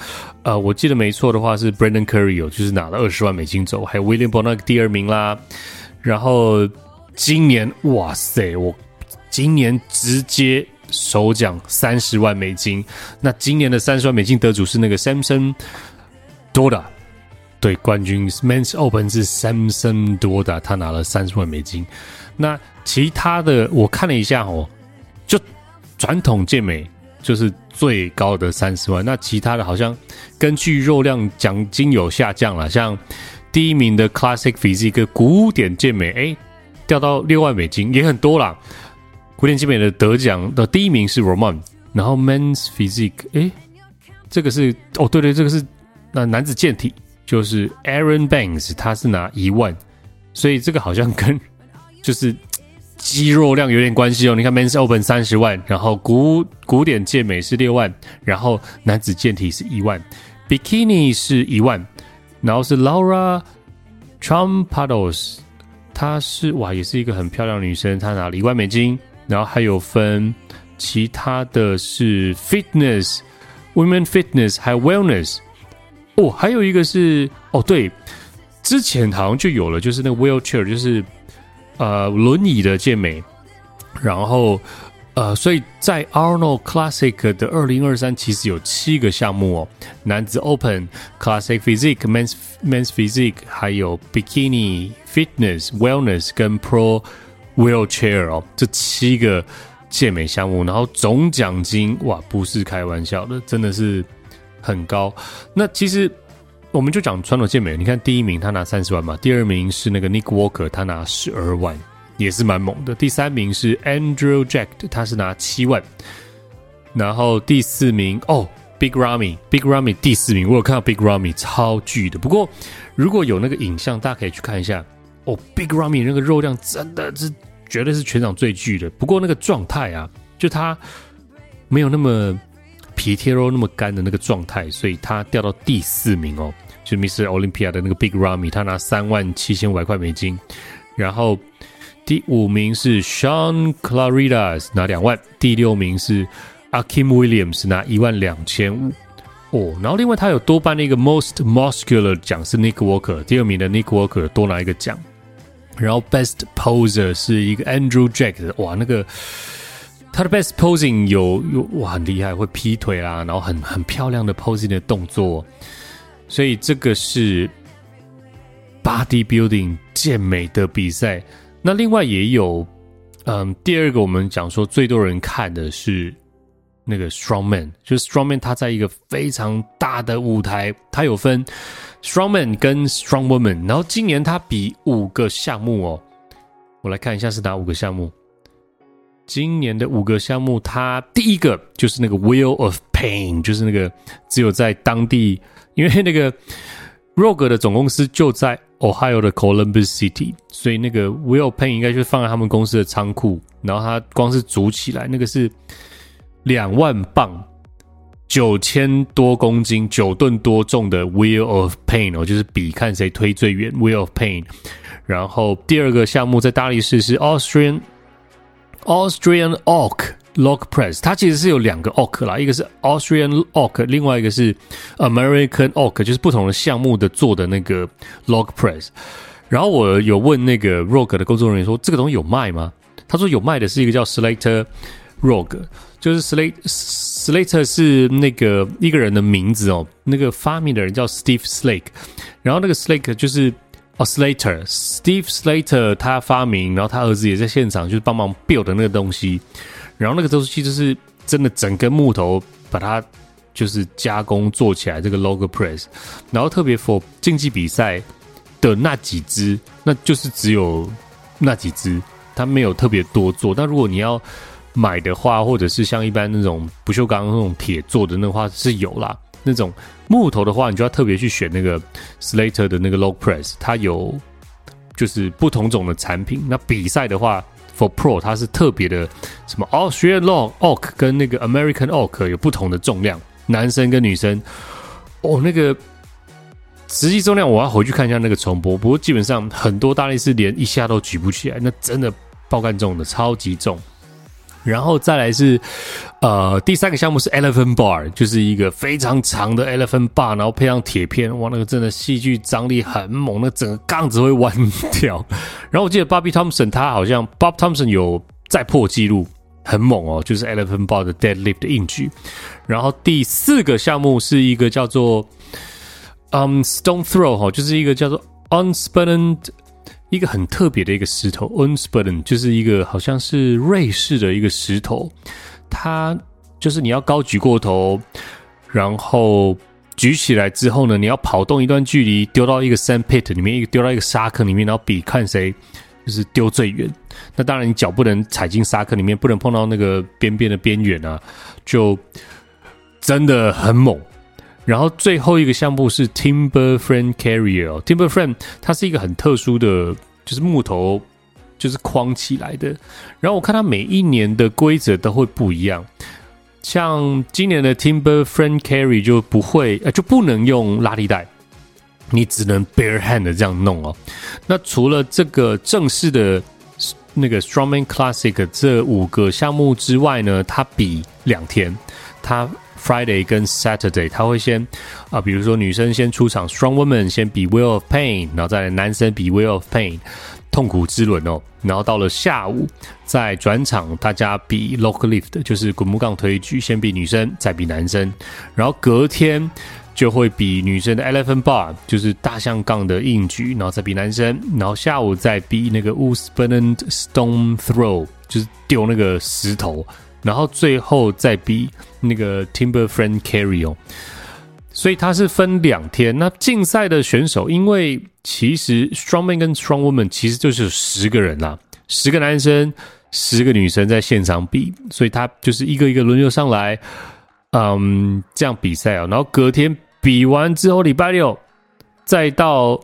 呃，我记得没错的话是 Brandon Curry 有就是拿了二十万美金走，还有 William Bonac 第二名啦。然后今年，哇塞，我今年直接。首奖三十万美金，那今年的三十万美金得主是那个 Samson Doda，对，冠军 Men's Open 是 Samson Doda，他拿了三十万美金。那其他的我看了一下哦，就传统健美就是最高的三十万，那其他的好像根据肉量奖金有下降了，像第一名的 Classic Physique 古典健美，哎，掉到六万美金，也很多啦。古典健美的得奖的第一名是 Roman，然后 Men's Physique，诶，这个是哦，对对，这个是那男子健体，就是 Aaron Banks，他是拿一万，所以这个好像跟 就是肌肉量有点关系哦。你看 Men's Open 三十万，然后古古典健美是六万，然后男子健体是一万，Bikini 是一万，然后是 Laura Champados，她是哇，也是一个很漂亮的女生，她拿了一万美金，然后还有分其他的是 Fitness、Women Fitness 还有 Wellness，哦，还有一个是哦对。之前好像就有了，就是那个 wheelchair，就是呃轮椅的健美，然后呃，所以在 Arnold Classic 的二零二三其实有七个项目哦，男子 Open、Classic Physique、Men's Men's Physique，还有 Bikini、Fitness、Wellness 跟 Pro Wheelchair 哦，这七个健美项目，然后总奖金哇，不是开玩笑的，真的是很高。那其实。我们就讲传统健美，你看第一名他拿三十万嘛，第二名是那个 Nick Walker，他拿十二万，也是蛮猛的。第三名是 Andrew Jack，他是拿七万，然后第四名哦，Big Ramy，Big Ramy 第四名，我有看到 Big Ramy 超巨的。不过如果有那个影像，大家可以去看一下哦，Big Ramy 那个肉量真的是绝对是全场最巨的。不过那个状态啊，就他没有那么皮贴肉那么干的那个状态，所以他掉到第四名哦。就 Mr. Olympia 的那个 Big Ramy，他拿三万七千五百块美金，然后第五名是 Sean Claridas 拿两万，第六名是 Akim Williams 拿一万两千五哦，然后另外他有多颁了一个 Most Muscular 奖是 Nick Walker，第二名的 Nick Walker 多拿一个奖，然后 Best Poser 是一个 Andrew Jack 的，哇，那个他的 Best Posing 有有哇很厉害，会劈腿啊，然后很很漂亮的 Posing 的动作。所以这个是 bodybuilding 健美的比赛。那另外也有，嗯，第二个我们讲说最多人看的是那个 strongman，就是 strongman，他在一个非常大的舞台，他有分 strongman 跟 strong woman。然后今年他比五个项目哦，我来看一下是哪五个项目。今年的五个项目，他第一个就是那个 wheel of pain，就是那个只有在当地。因为那个 Rogue 的总公司就在 Ohio 的 Columbus City，所以那个 Wheel Pain 应该就放在他们公司的仓库。然后他光是组起来，那个是两万磅、九千多公斤、九吨多重的 Wheel of Pain 哦，就是比看谁推最远 Wheel of Pain。然后第二个项目在大力士是 Austrian Austrian Oak。Log Press，它其实是有两个 Oak 啦，一个是 Austrian Oak，另外一个是 American Oak，就是不同的项目的做的那个 Log Press。然后我有问那个 Rogue 的工作人员说：“这个东西有卖吗？”他说：“有卖的是一个叫 Slater Rogue，就是 slate，slater 是那个一个人的名字哦，那个发明的人叫 Steve Slake，然后那个 Slake 就是哦 Slater，Steve Slater 他发明，然后他儿子也在现场就是帮忙 build 的那个东西。”然后那个东西就是真的整根木头把它就是加工做起来，这个 log press，然后特别 for 竞技比赛的那几只，那就是只有那几只，他没有特别多做。但如果你要买的话，或者是像一般那种不锈钢那种铁做的那话是有啦。那种木头的话，你就要特别去选那个 Slater 的那个 log press，它有就是不同种的产品。那比赛的话。For Pro，它是特别的，什么 Australian Long Oak 跟那个 American Oak 有不同的重量，男生跟女生，哦，那个实际重量我要回去看一下那个重播，不过基本上很多大力士连一下都举不起来，那真的爆干重的，超级重。然后再来是，呃，第三个项目是 Elephant Bar，就是一个非常长的 Elephant Bar，然后配上铁片，哇，那个真的戏剧张力很猛，那整个杠子会弯掉。然后我记得 Bobby Thompson 他好像 Bob Thompson 有再破纪录，很猛哦，就是 Elephant Bar 的 Deadlift 的硬举。然后第四个项目是一个叫做嗯 Stone Throw 哈，就是一个叫做 Unspent。一个很特别的一个石头，Unspuden 就是一个好像是瑞士的一个石头，它就是你要高举过头，然后举起来之后呢，你要跑动一段距离，丢到一个 sand pit 里面，一个丢到一个沙坑里面，然后比看谁就是丢最远。那当然你脚不能踩进沙坑里面，不能碰到那个边边的边缘啊，就真的很猛。然后最后一个项目是 Timber Frame Carrier，Timber Frame 它是一个很特殊的，就是木头就是框起来的。然后我看它每一年的规则都会不一样，像今年的 Timber Frame Carry 就不会，呃，就不能用拉力带，你只能 bare hand 的这样弄哦。那除了这个正式的那个 Strongman Classic 这五个项目之外呢，它比两天，它。Friday 跟 Saturday，他会先啊，比如说女生先出场，Strong Woman 先比 Wheel of Pain，然后再男生比 Wheel of Pain，痛苦之轮哦，然后到了下午再转场，大家比 Lock Lift，就是滚木杠推举，先比女生，再比男生，然后隔天就会比女生的 Elephant Bar，就是大象杠的硬举，然后再比男生，然后下午再比那个 Wolfsbane Stone Throw，就是丢那个石头。然后最后再比那个 Timber Friend Carry 哦，所以他是分两天。那竞赛的选手，因为其实 Strongman 跟 Strong Woman 其实就是十个人啦，十个男生，十个女生在现场比，所以他就是一个一个轮流上来，嗯，这样比赛哦。然后隔天比完之后，礼拜六再到。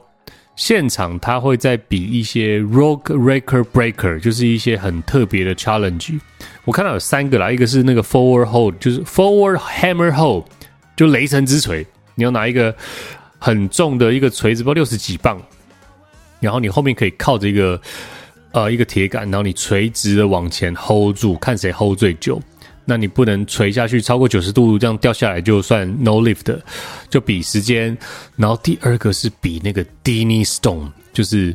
现场他会再比一些 rock Record Breaker，就是一些很特别的 challenge。我看到有三个啦，一个是那个 Forward Hold，就是 Forward Hammer Hold，就雷神之锤。你要拿一个很重的一个锤子，不知道六十几磅，然后你后面可以靠着一个呃一个铁杆，然后你垂直的往前 hold 住，看谁 hold 最久。那你不能垂下去超过九十度，这样掉下来就算 no lift，就比时间。然后第二个是比那个 Dini Stone，就是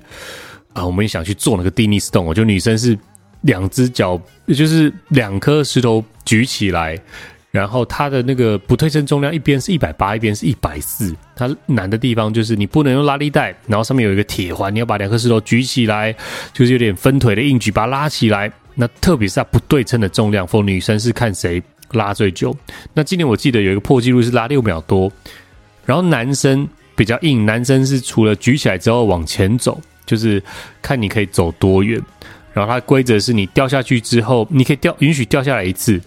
啊，我们也想去做那个 Dini Stone，就女生是两只脚，就是两颗石头举起来，然后它的那个不对称重量一边是一百八，一边是一百四。它难的地方就是你不能用拉力带，然后上面有一个铁环，你要把两颗石头举起来，就是有点分腿的硬举，把它拉起来。那特别是它不对称的重量，for 女生是看谁拉最久。那今年我记得有一个破纪录是拉六秒多，然后男生比较硬，男生是除了举起来之后往前走，就是看你可以走多远。然后它规则是你掉下去之后，你可以掉，允许掉下来一次，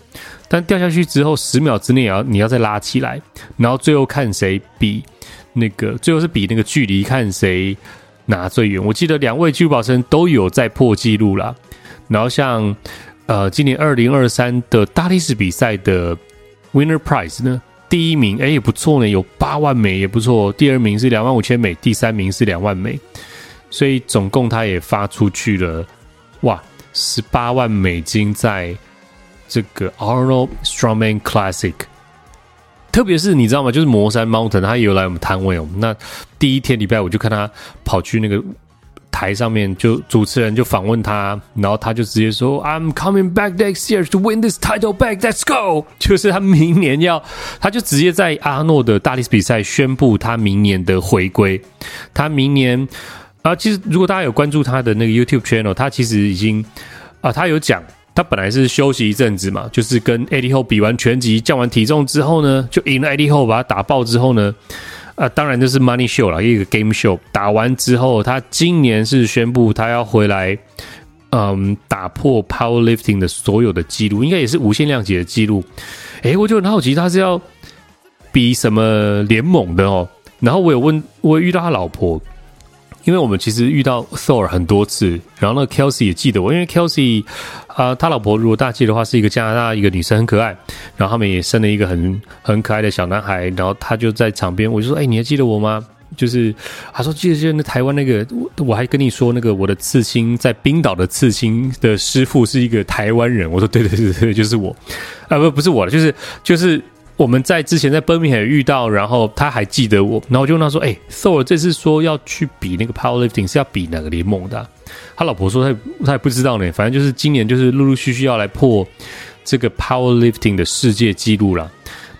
但掉下去之后十秒之内也要你要再拉起来，然后最后看谁比那个最后是比那个距离，看谁拿最远。我记得两位纪录保持人都有在破纪录啦。然后像，呃，今年二零二三的大力士比赛的 Winner Prize 呢，第一名哎也不错呢，有八万美也不错。第二名是两万五千美，第三名是两万美，所以总共他也发出去了，哇，十八万美金在这个 Arnold Strongman Classic。特别是你知道吗？就是魔山 Mountain，他也有来我们摊位哦。那第一天礼拜五就看他跑去那个。台上面就主持人就访问他，然后他就直接说：“I'm coming back next year to win this title back. Let's go！” 就是他明年要，他就直接在阿诺的大力士比赛宣布他明年的回归。他明年啊，其实如果大家有关注他的那个 YouTube channel，他其实已经啊，他有讲，他本来是休息一阵子嘛，就是跟 Eddie Hall 比完拳击降完体重之后呢，就赢了 Eddie Hall，把他打爆之后呢。啊，当然就是 Money Show 了，一个 Game Show。打完之后，他今年是宣布他要回来，嗯，打破 Powerlifting 的所有的记录，应该也是无限量级的记录。诶，我就很好奇，他是要比什么联盟的哦？然后我有问，我有遇到他老婆。因为我们其实遇到 Thor 很多次，然后那 Kelsey 也记得我，因为 Kelsey 啊、呃，他老婆如果大记的话，是一个加拿大一个女生，很可爱，然后他们也生了一个很很可爱的小男孩，然后他就在场边，我就说，哎，你还记得我吗？就是他说记得记得那台湾那个，我我还跟你说那个我的刺青在冰岛的刺青的师傅是一个台湾人，我说对对对对，就是我，啊不不是我了，就是就是。我们在之前在 Birmingham 遇到，然后他还记得我，然后我就问他说：“哎，Thor 这次说要去比那个 Powerlifting 是要比哪个联盟的？”他老婆说他他也不知道呢，反正就是今年就是陆陆续续要来破这个 Powerlifting 的世界纪录了。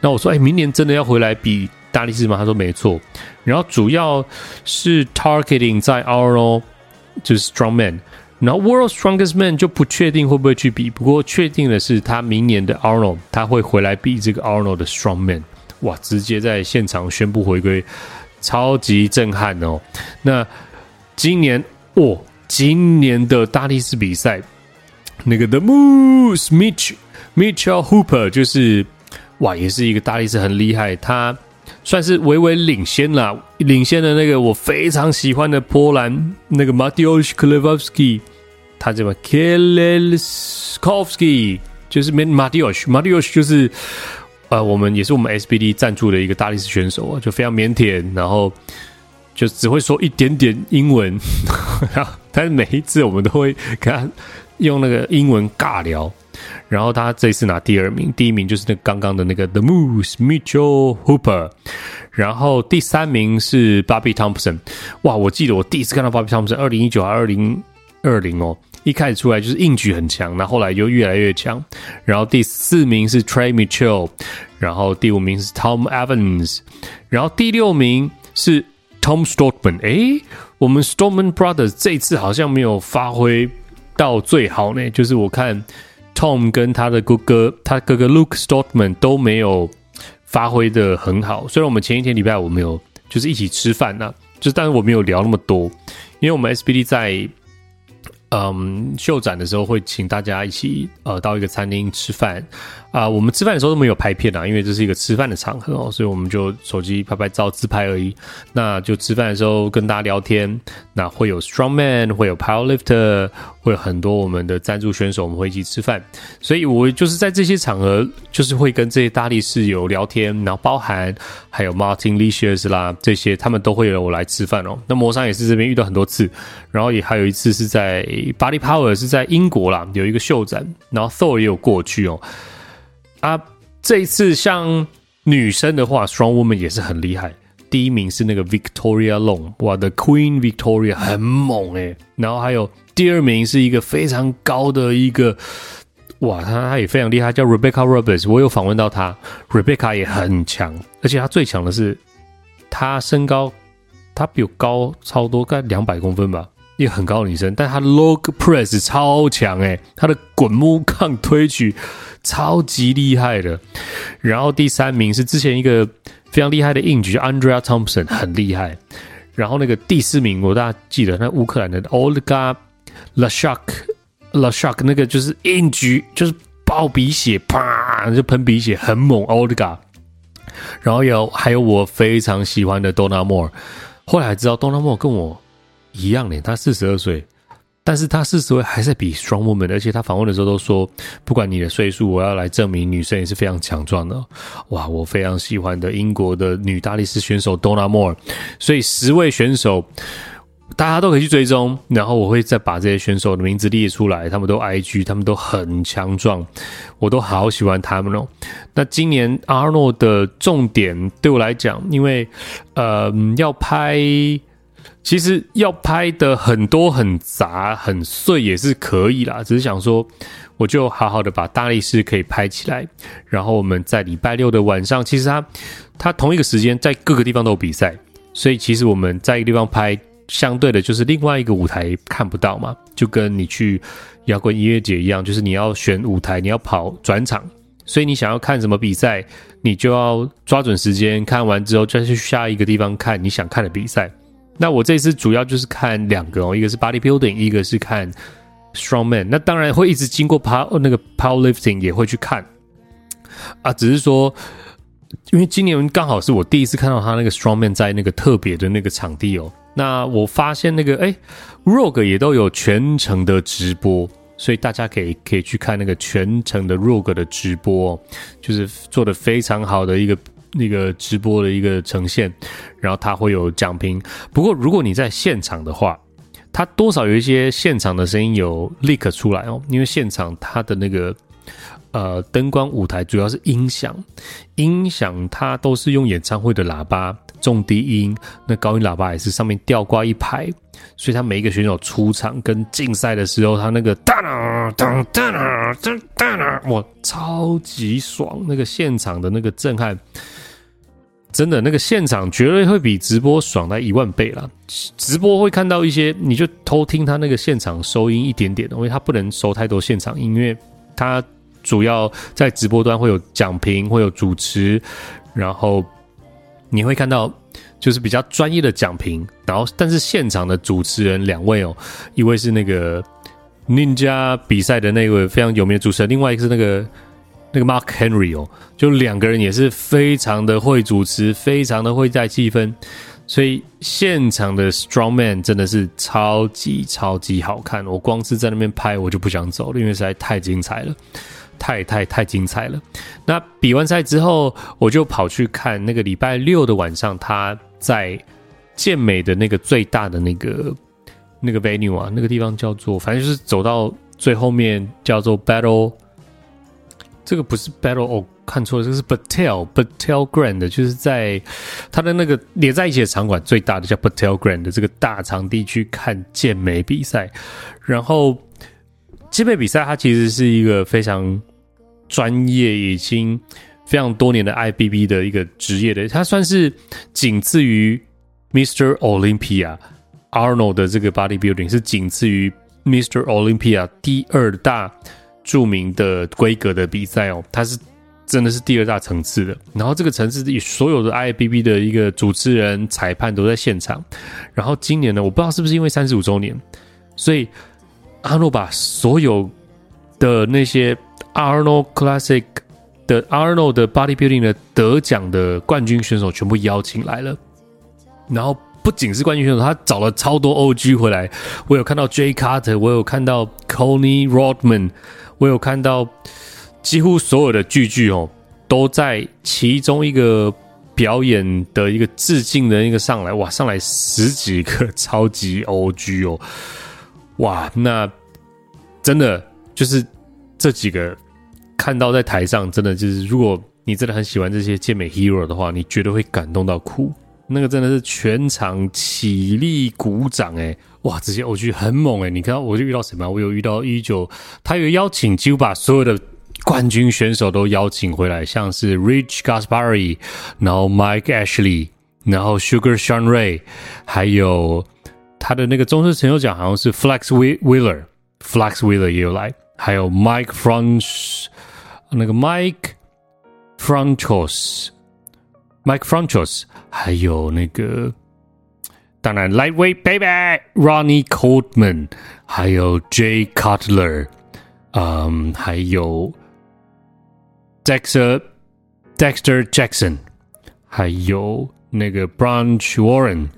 那我说：“哎，明年真的要回来比大力士吗？”他说：“没错。”然后主要是 targeting 在 Arnold 就是 Strongman。然后 World Strongest Man 就不确定会不会去比，不过确定的是他明年的 Arnold 他会回来比这个 Arnold 的 Strongman，哇，直接在现场宣布回归，超级震撼哦。那今年哦，今年的大力士比赛，那个 The Moose Mitch Mitchell Hooper 就是哇，也是一个大力士很厉害，他。算是微微领先啦，领先的那个我非常喜欢的波兰那个 Mateusz Kowalski，他这边 Keleskovsky 就是 Mariusz，Mariusz 就是呃，我们也是我们 SBD 赞助的一个大力士选手啊，就非常腼腆，然后就只会说一点点英文，但是每一次我们都会跟他用那个英文尬聊。然后他这次拿第二名，第一名就是那刚刚的那个 The Moose Mitchell Hooper，然后第三名是 Bobby Thompson。哇，我记得我第一次看到 Bobby Thompson，二零一九还二零二零哦，一开始出来就是硬举很强，那后，来就越来越强。然后第四名是 Trey Mitchell，然后第五名是 Tom Evans，然后第六名是 Tom Stoltman。诶，我们 Stoltman Brothers 这一次好像没有发挥到最好呢，就是我看。Tom 跟他的哥哥，他哥哥 Luke s t o t m a n 都没有发挥的很好。虽然我们前一天礼拜五没有，就是一起吃饭呢、啊，就是但是我没有聊那么多，因为我们 SBD 在嗯秀展的时候会请大家一起呃到一个餐厅吃饭。啊、我们吃饭的时候都没有拍片啊，因为这是一个吃饭的场合哦，所以我们就手机拍拍照自拍而已。那就吃饭的时候跟大家聊天，那会有 strongman，会有 powerlifter，会有很多我们的赞助选手，我们会一起吃饭。所以我就是在这些场合，就是会跟这些大力士有聊天，然后包含还有 Martin Licis 啦这些，他们都会有我来吃饭哦。那魔山也是这边遇到很多次，然后也还有一次是在 Body Power 是在英国啦，有一个秀展，然后 Thor 也有过去哦。啊，这一次像女生的话，Strong Woman 也是很厉害。第一名是那个 Victoria Long，哇，The Queen Victoria 很猛诶。然后还有第二名是一个非常高的一个，哇，她她也非常厉害，叫 Rebecca Roberts。我有访问到她，Rebecca 也很强，而且她最强的是她身高，她比我高超多，大概两百公分吧。一个很高的女生，但她 log press 超强诶，她的滚木杠推举超级厉害的。然后第三名是之前一个非常厉害的硬举 Andrea Thompson，很厉害。然后那个第四名，我大家记得那乌克兰的 Olga Lashuk，Lashuk 那个就是硬举，就是爆鼻血，啪就喷鼻血，很猛 Olga。然后有还有我非常喜欢的 Donna Moore，后来还知道 Donna Moore 跟我。一样呢，他四十二岁，但是他四十岁还在比 strong woman，而且他访问的时候都说，不管你的岁数，我要来证明女生也是非常强壮的。哇，我非常喜欢的英国的女大力士选手 Donna Moore，所以十位选手大家都可以去追踪，然后我会再把这些选手的名字列出来，他们都 IG，他们都很强壮，我都好喜欢他们哦。那今年 Arnold 的重点对我来讲，因为呃要拍。其实要拍的很多很杂很碎也是可以啦，只是想说，我就好好的把大力士可以拍起来，然后我们在礼拜六的晚上，其实他他同一个时间在各个地方都有比赛，所以其实我们在一个地方拍，相对的就是另外一个舞台看不到嘛，就跟你去摇滚音乐节一样，就是你要选舞台，你要跑转场，所以你想要看什么比赛，你就要抓准时间，看完之后再去下一个地方看你想看的比赛。那我这次主要就是看两个哦，一个是 bodybuilding，一个是看 strongman。那当然会一直经过 power 那个 powerlifting 也会去看啊，只是说，因为今年刚好是我第一次看到他那个 strongman 在那个特别的那个场地哦。那我发现那个哎，Rogue 也都有全程的直播，所以大家可以可以去看那个全程的 Rogue 的直播，就是做的非常好的一个。那个直播的一个呈现，然后它会有奖评。不过如果你在现场的话，它多少有一些现场的声音有 leak 出来哦，因为现场它的那个呃灯光舞台主要是音响，音响它都是用演唱会的喇叭，重低音，那高音喇叭也是上面吊挂一排，所以它每一个选手出场跟竞赛的时候，它那个哒哒哒哒哒哒哒，哇，超级爽！那个现场的那个震撼。真的，那个现场绝对会比直播爽在一万倍啦！直播会看到一些，你就偷听他那个现场收音一点点，因为他不能收太多现场音乐，他主要在直播端会有讲评，会有主持，然后你会看到就是比较专业的讲评，然后但是现场的主持人两位哦，一位是那个 Ninja 比赛的那位非常有名的主持人，另外一个是那个。那个 Mark Henry 哦，就两个人也是非常的会主持，非常的会带气氛，所以现场的 Strongman 真的是超级超级好看。我光是在那边拍，我就不想走了，因为实在太精彩了，太太太精彩了。那比完赛之后，我就跑去看那个礼拜六的晚上，他在健美的那个最大的那个那个 venue 啊，那个地方叫做，反正就是走到最后面叫做 Battle。这个不是 Battle 哦，看错了，这个是 Battelle Battelle Grand，就是在他的那个连在一起的场馆最大的叫 Battelle Grand 的这个大场地去看健美比赛。然后健美比赛它其实是一个非常专业、已经非常多年的 IBB 的一个职业的，它算是仅次于 Mr. Olympia Arnold 的这个 Bodybuilding 是仅次于 Mr. Olympia 第二大。著名的规格的比赛哦，它是真的是第二大层次的。然后这个层次，所有的 IFBB 的一个主持人、裁判都在现场。然后今年呢，我不知道是不是因为三十五周年，所以阿诺把所有的那些 Arnold Classic 的 Arnold 的 Bodybuilding 的得奖的冠军选手全部邀请来了。然后不仅是冠军选手，他找了超多 OG 回来。我有看到 J Carter，我有看到 Connie Rodman。我有看到几乎所有的剧剧哦，都在其中一个表演的一个致敬的一个上来，哇，上来十几个超级 OG 哦，哇，那真的就是这几个看到在台上，真的就是如果你真的很喜欢这些健美 hero 的话，你绝对会感动到哭。那个真的是全场起立鼓掌、欸，哎，哇，这些偶剧很猛、欸，哎，你看，我就遇到什么？我有遇到一九，他有邀请，几乎把所有的冠军选手都邀请回来，像是 Rich Gaspari，然后 Mike Ashley，然后 Sugar s h a n Ray，还有他的那个终身成就奖好像是 Flex Wheeler，Flex Wheeler 也有来，还有 Mike Franch，那个 Mike Franchos。Mike Franchos，还有那个，当然 Lightweight Baby Ronnie Coleman，还有 Jay Cutler，嗯，还有 Dexter Dexter Jackson，还有那个 Branch Warren，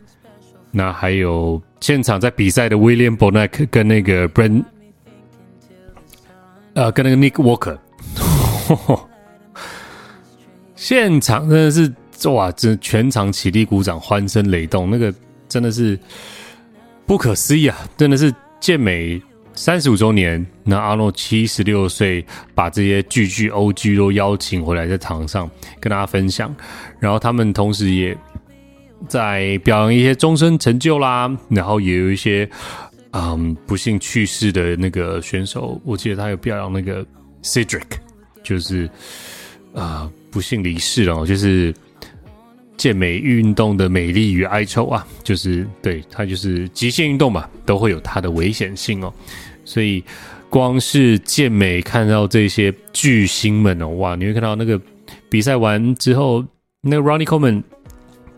那还有现场在比赛的 William Bonac 跟那个 Brent，呃，跟那个 Nick Walker，呵呵现场真的是。哇！这全场起立鼓掌，欢声雷动，那个真的是不可思议啊！真的是健美三十五周年，那阿诺七十六岁，把这些巨巨 OG 都邀请回来，在场上跟大家分享。然后他们同时也在表扬一些终身成就啦，然后也有一些嗯不幸去世的那个选手，我记得他有表扬那个 Cedric，就是啊、不幸离世了，就是。健美运动的美丽与哀愁啊，就是对它就是极限运动嘛，都会有它的危险性哦。所以光是健美看到这些巨星们哦，哇，你会看到那个比赛完之后，那个 Ronnie Coleman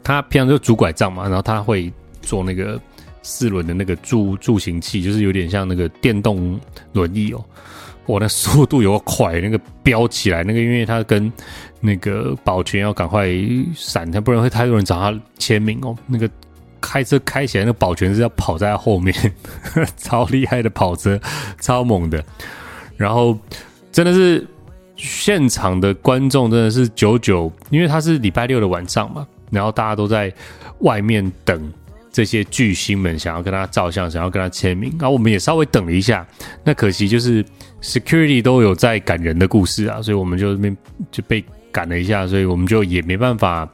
他平常就拄拐杖嘛，然后他会做那个四轮的那个助助行器，就是有点像那个电动轮椅哦。我的速度有个快，那个飙起来，那个因为他跟那个保全要赶快闪他，不然会太多人找他签名哦。那个开车开起来，那个保全是要跑在后面，超厉害的跑车，超猛的。然后真的是现场的观众真的是久久，因为他是礼拜六的晚上嘛，然后大家都在外面等。这些巨星们想要跟他照相，想要跟他签名，然后我们也稍微等了一下。那可惜就是 security 都有在赶人的故事啊，所以我们就被就被赶了一下，所以我们就也没办法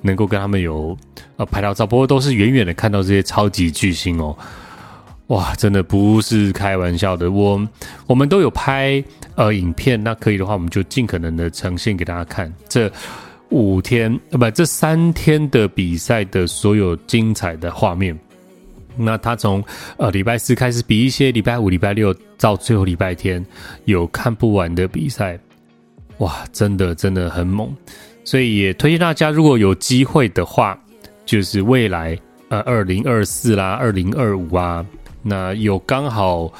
能够跟他们有呃拍到照。不过都是远远的看到这些超级巨星哦，哇，真的不是开玩笑的。我我们都有拍呃影片，那可以的话，我们就尽可能的呈现给大家看这。五天呃不，这三天的比赛的所有精彩的画面，那他从呃礼拜四开始比一些礼拜五、礼拜六到最后礼拜天有看不完的比赛，哇，真的真的很猛，所以也推荐大家如果有机会的话，就是未来呃二零二四啦、二零二五啊，那有刚好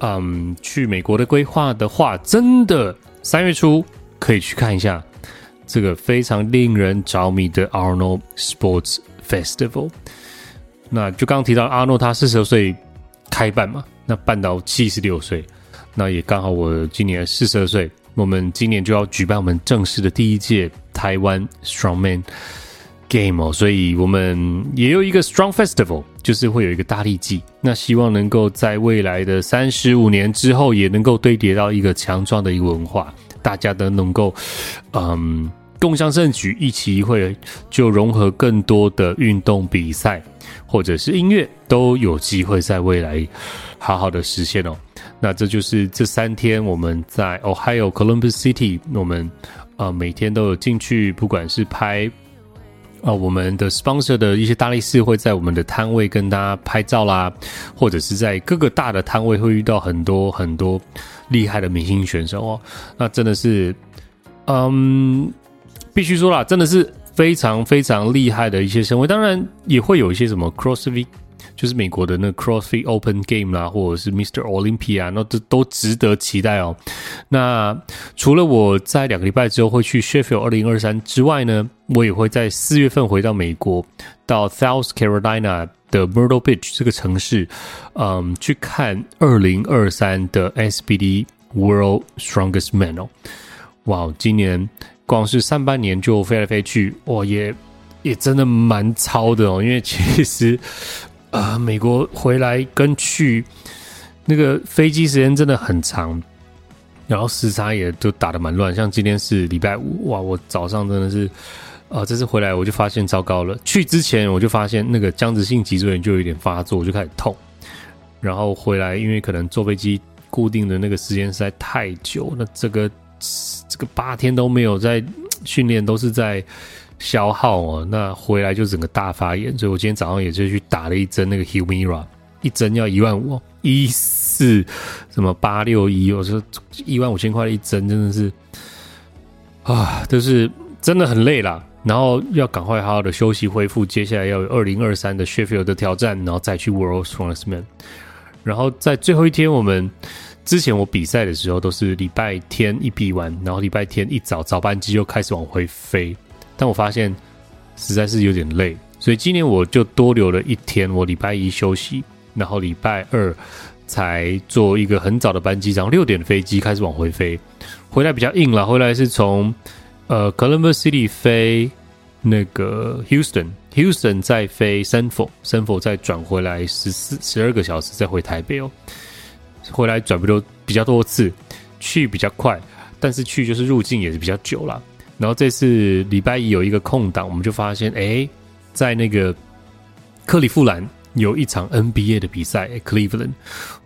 嗯去美国的规划的话，真的三月初可以去看一下。这个非常令人着迷的 Arnold Sports Festival。那就刚刚提到阿诺，他四十岁开办嘛，那办到七十六岁，那也刚好我今年四十二岁，我们今年就要举办我们正式的第一届台湾 Strongman Game 哦，所以我们也有一个 Strong Festival，就是会有一个大力季，那希望能够在未来的三十五年之后，也能够堆叠到一个强壮的一个文化，大家都能够嗯共襄盛举，一起一会就融合更多的运动比赛。或者是音乐都有机会在未来好好的实现哦。那这就是这三天我们在 Ohio Columbus City，我们呃每天都有进去，不管是拍、呃、我们的 sponsor 的一些大力士会在我们的摊位跟大家拍照啦，或者是在各个大的摊位会遇到很多很多厉害的明星选手哦。那真的是，嗯，必须说啦，真的是。非常非常厉害的一些身位，当然也会有一些什么 CrossFit，就是美国的那 CrossFit Open Game 啦，或者是 Mr. Olympia，那都都值得期待哦。那除了我在两个礼拜之后会去 Sheffield 2023之外呢，我也会在四月份回到美国，到 South Carolina 的 Myrtle Beach 这个城市，嗯，去看2023的 SBD World Strongest Man 哦。哇，今年。光是上半年就飞来飞去，哇，也也真的蛮超的哦。因为其实，呃，美国回来跟去那个飞机时间真的很长，然后时差也都打得蛮乱。像今天是礼拜五，哇，我早上真的是，啊、这次回来我就发现糟糕了。去之前我就发现那个僵直性脊椎炎就有点发作，我就开始痛。然后回来，因为可能坐飞机固定的那个时间实在太久，那这个。八天都没有在训练，都是在消耗哦。那回来就整个大发炎，所以我今天早上也就去打了一针那个 Humira，一针要一万五，一四什么八六一，我说一万五千块一针，真的是啊，就是真的很累啦。然后要赶快好好的休息恢复，接下来要有二零二三的 Sheffield 的挑战，然后再去 World Strongest Man，然后在最后一天我们。之前我比赛的时候都是礼拜天一比完，然后礼拜天一早早班机就开始往回飞，但我发现实在是有点累，所以今年我就多留了一天，我礼拜一休息，然后礼拜二才坐一个很早的班机，然后六点的飞机开始往回飞，回来比较硬了，回来是从呃 Columbus City 飞那个 Houston，Houston 再飞 Sanford，Sanford 再转回来十四十二个小时再回台北哦。回来转不多比较多次，去比较快，但是去就是入境也是比较久了。然后这次礼拜一有一个空档，我们就发现，哎，在那个克利夫兰有一场 NBA 的比赛，Cleveland。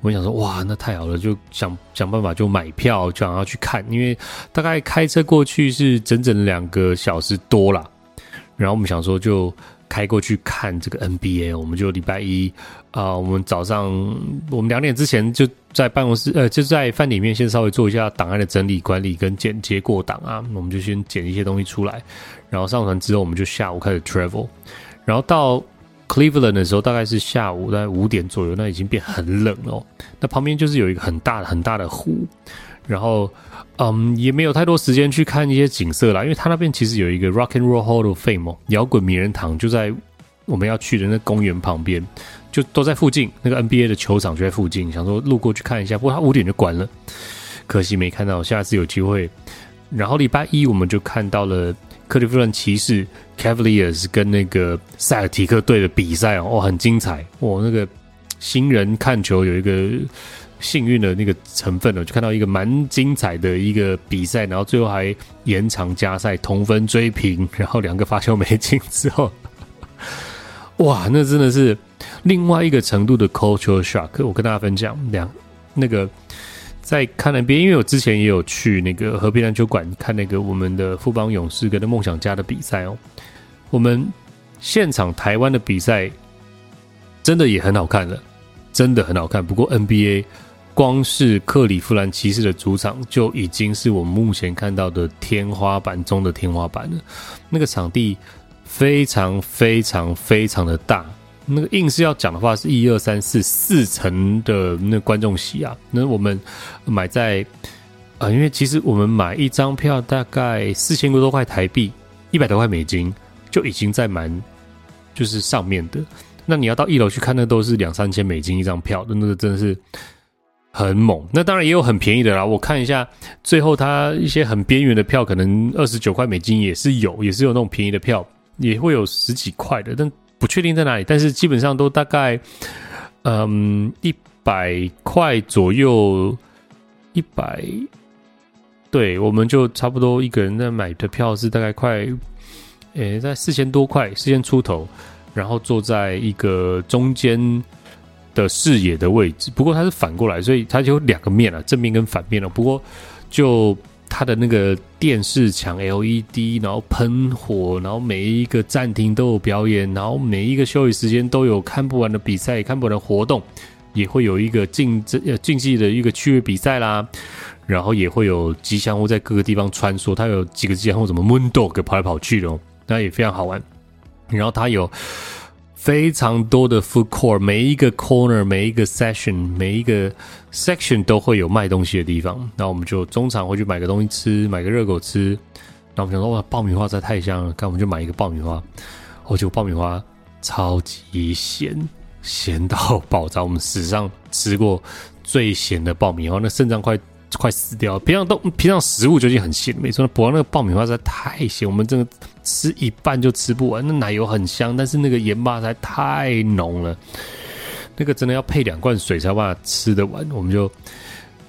我想说，哇，那太好了，就想想办法就买票，就想要去看，因为大概开车过去是整整两个小时多啦。然后我们想说就。开过去看这个 NBA，我们就礼拜一啊、我们早上我们两点之前就在办公室，呃，就在饭里面先稍微做一下档案的整理、管理跟剪接过档啊，我们就先剪一些东西出来，然后上传之后，我们就下午开始 travel，然后到 Cleveland 的时候大概是下午大概五点左右，那已经变很冷了，那旁边就是有一个很大的很大的湖，然后。嗯，也没有太多时间去看一些景色啦，因为他那边其实有一个 Rock and Roll Hall of Fame，摇滚名人堂就在我们要去的那公园旁边，就都在附近。那个 NBA 的球场就在附近，想说路过去看一下，不过他五点就关了，可惜没看到。下次有机会。然后礼拜一我们就看到了克利夫兰骑士 Cavaliers 跟那个塞尔提克队的比赛，哦，很精彩哦。那个新人看球有一个。幸运的那个成分呢，就看到一个蛮精彩的一个比赛，然后最后还延长加赛，同分追平，然后两个发球没进之后，哇，那真的是另外一个程度的 cultural shock。我跟大家分享两那个在看 NBA，因为我之前也有去那个和平篮球馆看那个我们的富邦勇士跟那梦想家的比赛哦，我们现场台湾的比赛真的也很好看了，真的很好看。不过 NBA。光是克里夫兰骑士的主场就已经是我们目前看到的天花板中的天花板了。那个场地非常非常非常的大，那个硬是要讲的话，是一二三四四层的那观众席啊。那我们买在啊、因为其实我们买一张票大概四千多块台币，一百多块美金就已经在蛮就是上面的。那你要到一楼去看，那都是两三千美金一张票，那个真的是很猛。那当然也有很便宜的啦，我看一下，最后它一些很边缘的票，可能二十九块美金也是有，也是有那种便宜的票，也会有十几块的，但不确定在哪里。但是基本上都大概，嗯，一百块左右，一百，对，我们就差不多一个人在买的票是大概快，诶，在四千多块，四千出头。然后坐在一个中间的视野的位置，不过它是反过来，所以它就有两个面了，正面跟反面了。不过就它的那个电视墙 LED，然后喷火，然后每一个暂停都有表演，然后每一个休息时间都有看不完的比赛，看不完的活动，也会有一个竞争竞技的一个趣味比赛啦。然后也会有吉祥物在各个地方穿梭，它有几个吉祥物，什么 Moondog 跑来跑去的，那也非常好玩。然后它有非常多的 food court，每一个 corner，每一个 session，每一个 section 都会有卖东西的地方。那我们就中场会去买个东西吃，买个热狗吃。那我们想说，哇，爆米花实在太香了，看我们就买一个爆米花。哦，结果爆米花超级咸，咸到爆炸，我们史上吃过最咸的爆米花，那肾脏快。快死掉！平常都平常食物就已经很咸，没错。不过那个爆米花实在太咸，我们真的吃一半就吃不完。那奶油很香，但是那个盐巴实在太浓了，那个真的要配两罐水才有办法吃得完。我们就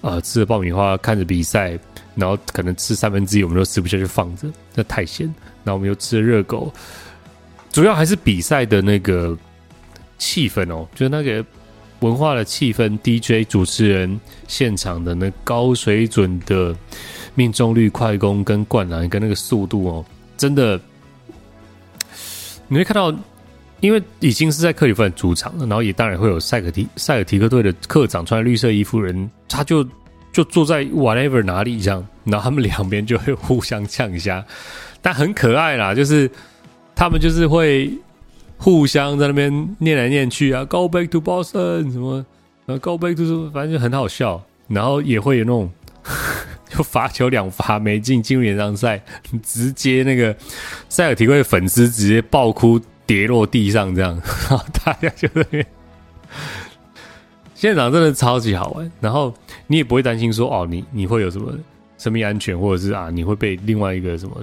呃吃了爆米花，看着比赛，然后可能吃三分之一，我们都吃不下去放着，那太咸。然后我们又吃了热狗，主要还是比赛的那个气氛哦，就是那个。文化的气氛，DJ 主持人现场的那高水准的命中率、快攻跟灌篮跟那个速度哦，真的你会看到，因为已经是在克里夫兰主场了，然后也当然会有塞尔提塞尔提克队的客场穿绿色衣服人，他就就坐在 whatever 哪里这样，然后他们两边就会互相呛一下，但很可爱啦，就是他们就是会。互相在那边念来念去啊，Go back to Boston 什么，呃，Go back to 什么，反正就很好笑。然后也会有那种，就罚球两罚没进，进入延长赛，直接那个塞尔提克的粉丝直接爆哭跌落地上，这样，然 后大家就在那边，现场真的超级好玩。然后你也不会担心说，哦，你你会有什么生命安全，或者是啊，你会被另外一个什么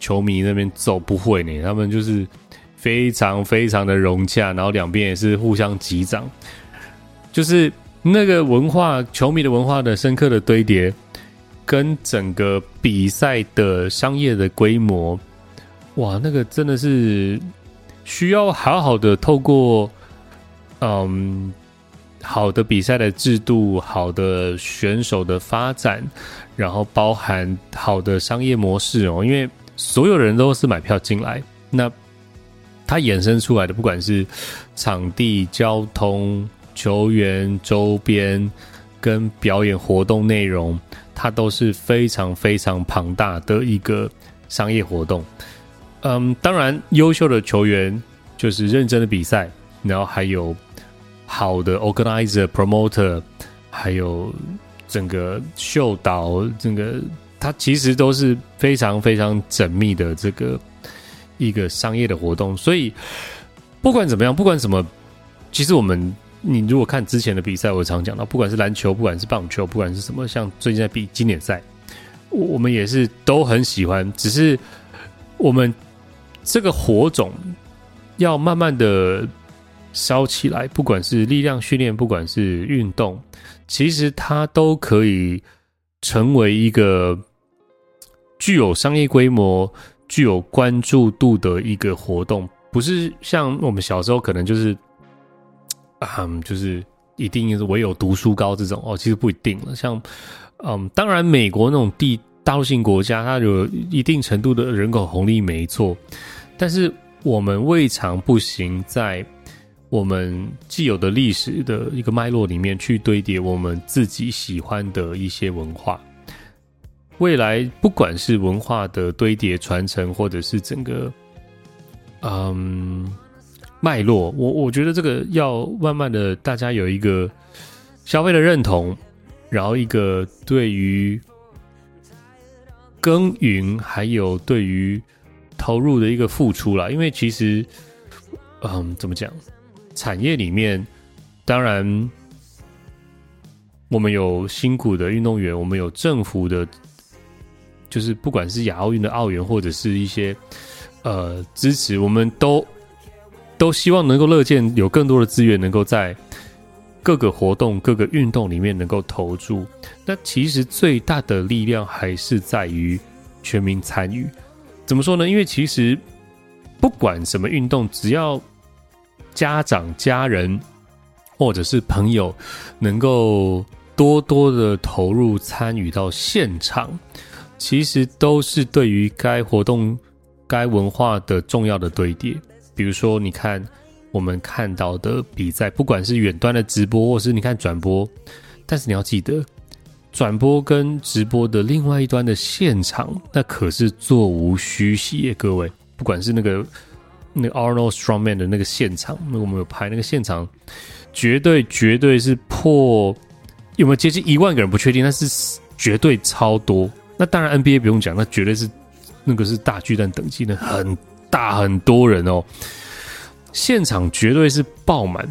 球迷那边揍？不会呢，他们就是。非常非常的融洽，然后两边也是互相击掌，就是那个文化球迷的文化的深刻的堆叠，跟整个比赛的商业的规模，哇，那个真的是需要好好的透过嗯好的比赛的制度、好的选手的发展，然后包含好的商业模式哦，因为所有人都是买票进来，那。它衍生出来的，不管是场地、交通、球员周边跟表演活动内容，它都是非常非常庞大的一个商业活动。嗯，当然，优秀的球员就是认真的比赛，然后还有好的 organizer、promoter，还有整个秀导，整个它其实都是非常非常缜密的这个。一个商业的活动，所以不管怎么样，不管什么，其实我们你如果看之前的比赛，我常讲到，不管是篮球，不管是棒球，不管是什么，像最近在比经典赛，我们也是都很喜欢。只是我们这个火种要慢慢的烧起来，不管是力量训练，不管是运动，其实它都可以成为一个具有商业规模。具有关注度的一个活动，不是像我们小时候可能就是，嗯，就是一定是唯有读书高这种哦，其实不一定了。像，嗯，当然美国那种地大陆性国家，它有一定程度的人口红利没错，但是我们未尝不行，在我们既有的历史的一个脉络里面去堆叠我们自己喜欢的一些文化。未来不管是文化的堆叠传承，或者是整个嗯脉络，我我觉得这个要慢慢的大家有一个消费的认同，然后一个对于耕耘，还有对于投入的一个付出啦。因为其实嗯，怎么讲？产业里面，当然我们有辛苦的运动员，我们有政府的，就是不管是亚奥运的奥援，或者是一些呃支持，我们都都希望能够乐见有更多的资源能够在各个活动、各个运动里面能够投注。那其实最大的力量还是在于全民参与。怎么说呢？因为其实不管什么运动，只要家长、家人或者是朋友能够多多的投入参与到现场，其实都是对于该活动、该文化的重要的堆叠。比如说，你看我们看到的比赛，不管是远端的直播，或是你看转播，但是你要记得，转播跟直播的另外一端的现场，那可是座无虚席耶，各位，不管是那个。那个 Arnold Strongman 的那个现场，那我们有拍那个现场，绝对绝对是破有没有接近一万个人不确定，但是绝对超多。那当然 NBA 不用讲，那绝对是那个是大巨蛋等级的，很大很多人哦。现场绝对是爆满，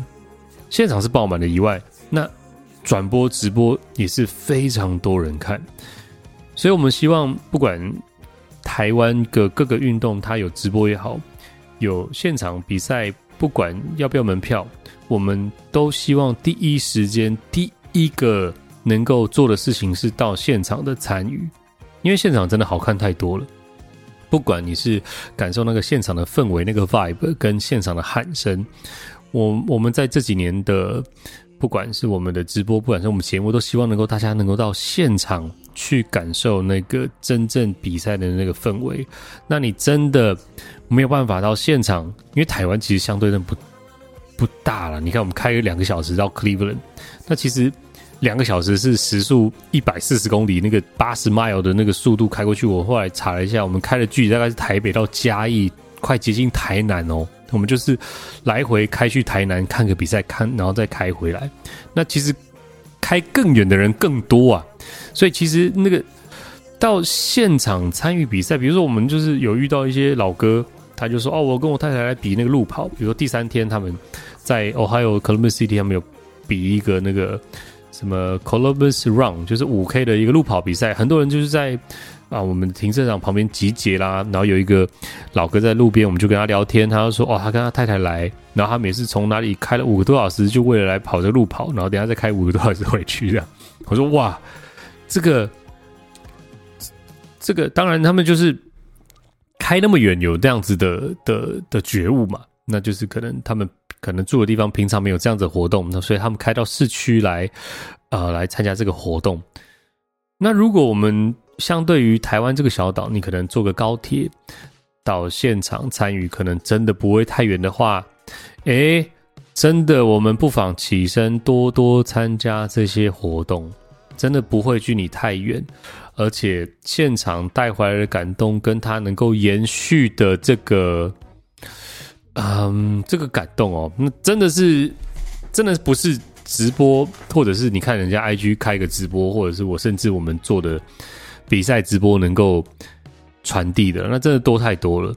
现场是爆满的以外，那转播直播也是非常多人看。所以我们希望不管台湾的各个运动，它有直播也好。有现场比赛，不管要不要门票，我们都希望第一时间第一个能够做的事情是到现场的参与，因为现场真的好看太多了。不管你是感受那个现场的氛围、那个 vibe 跟现场的喊声，我我们在这几年的，不管是我们的直播，不管是我们节目，都希望能够大家能够到现场去感受那个真正比赛的那个氛围。那你真的。没有办法到现场，因为台湾其实相对的不不大了。你看，我们开两个小时到 Cleveland，那其实两个小时是时速一百四十公里，那个八十 mile 的那个速度开过去。我后来查了一下，我们开的距离大概是台北到嘉义，快接近台南哦。我们就是来回开去台南看个比赛，看然后再开回来。那其实开更远的人更多啊，所以其实那个到现场参与比赛，比如说我们就是有遇到一些老哥。他就说：“哦，我跟我太太来比那个路跑。比如说第三天，他们在 Ohio Columbus City，他们有比一个那个什么 Columbus Run，就是五 K 的一个路跑比赛。很多人就是在啊，我们停车场旁边集结啦。然后有一个老哥在路边，我们就跟他聊天。他就说：哦，他跟他太太来，然后他每次从哪里开了五个多小时，就为了来跑这个路跑，然后等下再开五个多小时回去。这样，我说：哇，这个这个，当然他们就是。”开那么远，有这样子的的的觉悟嘛？那就是可能他们可能住的地方平常没有这样子的活动，那所以他们开到市区来，呃，来参加这个活动。那如果我们相对于台湾这个小岛，你可能坐个高铁到现场参与，可能真的不会太远的话，诶，真的我们不妨起身多多参加这些活动，真的不会距你太远。而且现场带回来的感动，跟他能够延续的这个，嗯，这个感动哦，那真的是，真的不是直播，或者是你看人家 IG 开个直播，或者是我甚至我们做的比赛直播能够传递的，那真的多太多了。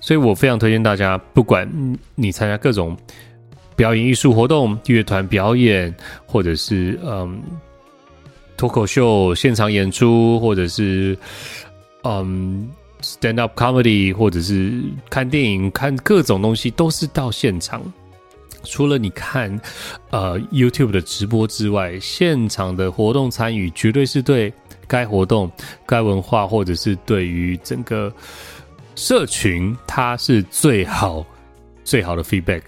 所以我非常推荐大家，不管你参加各种表演艺术活动、乐团表演，或者是嗯。脱口秀现场演出，或者是嗯 stand up comedy，或者是看电影、看各种东西，都是到现场。除了你看呃 YouTube 的直播之外，现场的活动参与，绝对是对该活动、该文化，或者是对于整个社群，它是最好最好的 feedback。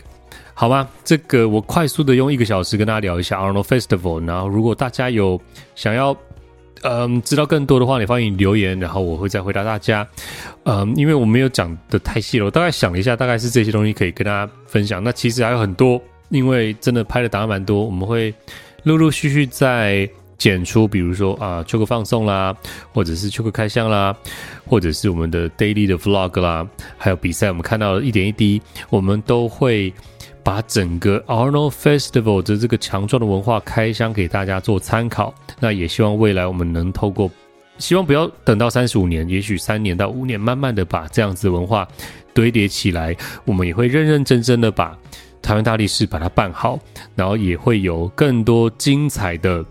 好吧，这个我快速的用一个小时跟大家聊一下 Arnold Festival。然后，如果大家有想要嗯知道更多的话，你欢迎留言，然后我会再回答大家。嗯，因为我没有讲的太细了，我大概想了一下，大概是这些东西可以跟大家分享。那其实还有很多，因为真的拍的档案蛮多，我们会陆陆续续再剪出，比如说啊，秋哥放送啦，或者是秋哥开箱啦，或者是我们的 Daily 的 Vlog 啦，还有比赛，我们看到的一点一滴，我们都会。把整个 Arnold Festival 的这个强壮的文化开箱给大家做参考，那也希望未来我们能透过希望不要等到三十五年，也许三年到五年，慢慢的把这样子的文化堆叠起来，我们也会认认真真的把台湾大力士把它办好，然后也会有更多精彩的，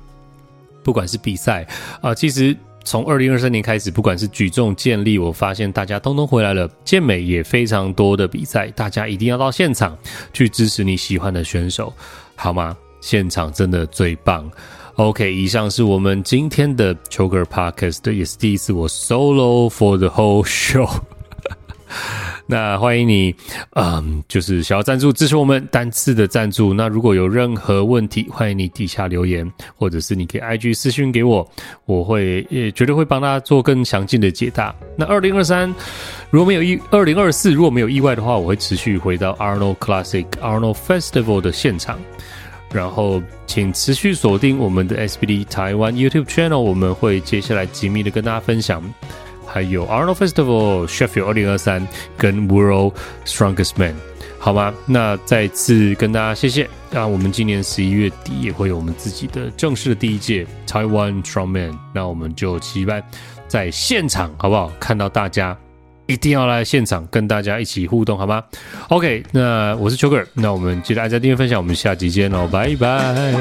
不管是比赛啊、其实。从二零二三年开始，不管是举重、健力，我发现大家通通回来了。健美也非常多的比赛，大家一定要到现场去支持你喜欢的选手，好吗？现场真的最棒。OK，以上是我们今天的 Choker Podcast，也是第一次我 solo for the whole show。那欢迎你，嗯，就是想要赞助支持我们单次的赞助。那如果有任何问题，欢迎你底下留言，或者是你可以 IG 私讯给我，我会也绝对会帮大家做更详尽的解答。那二零二三如果没有意，二零二四如果没有意外的话，我会持续回到 Arnold Classic Arnold Festival 的现场，然后请持续锁定我们的 SBD 台湾 YouTube Channel，我们会接下来紧密的跟大家分享。还有 Arnold Festival Sheffield 二零二三跟 World Strongest Man，好吗？那再次跟大家谢谢。那我们今年十一月底也会有我们自己的正式的第一届 Taiwan Strongman，那我们就期待在现场，好不好？看到大家一定要来现场跟大家一起互动，好吗？OK，那我是 Choker，那我们记得按赞、订阅、分享，我们下集见喽，拜拜。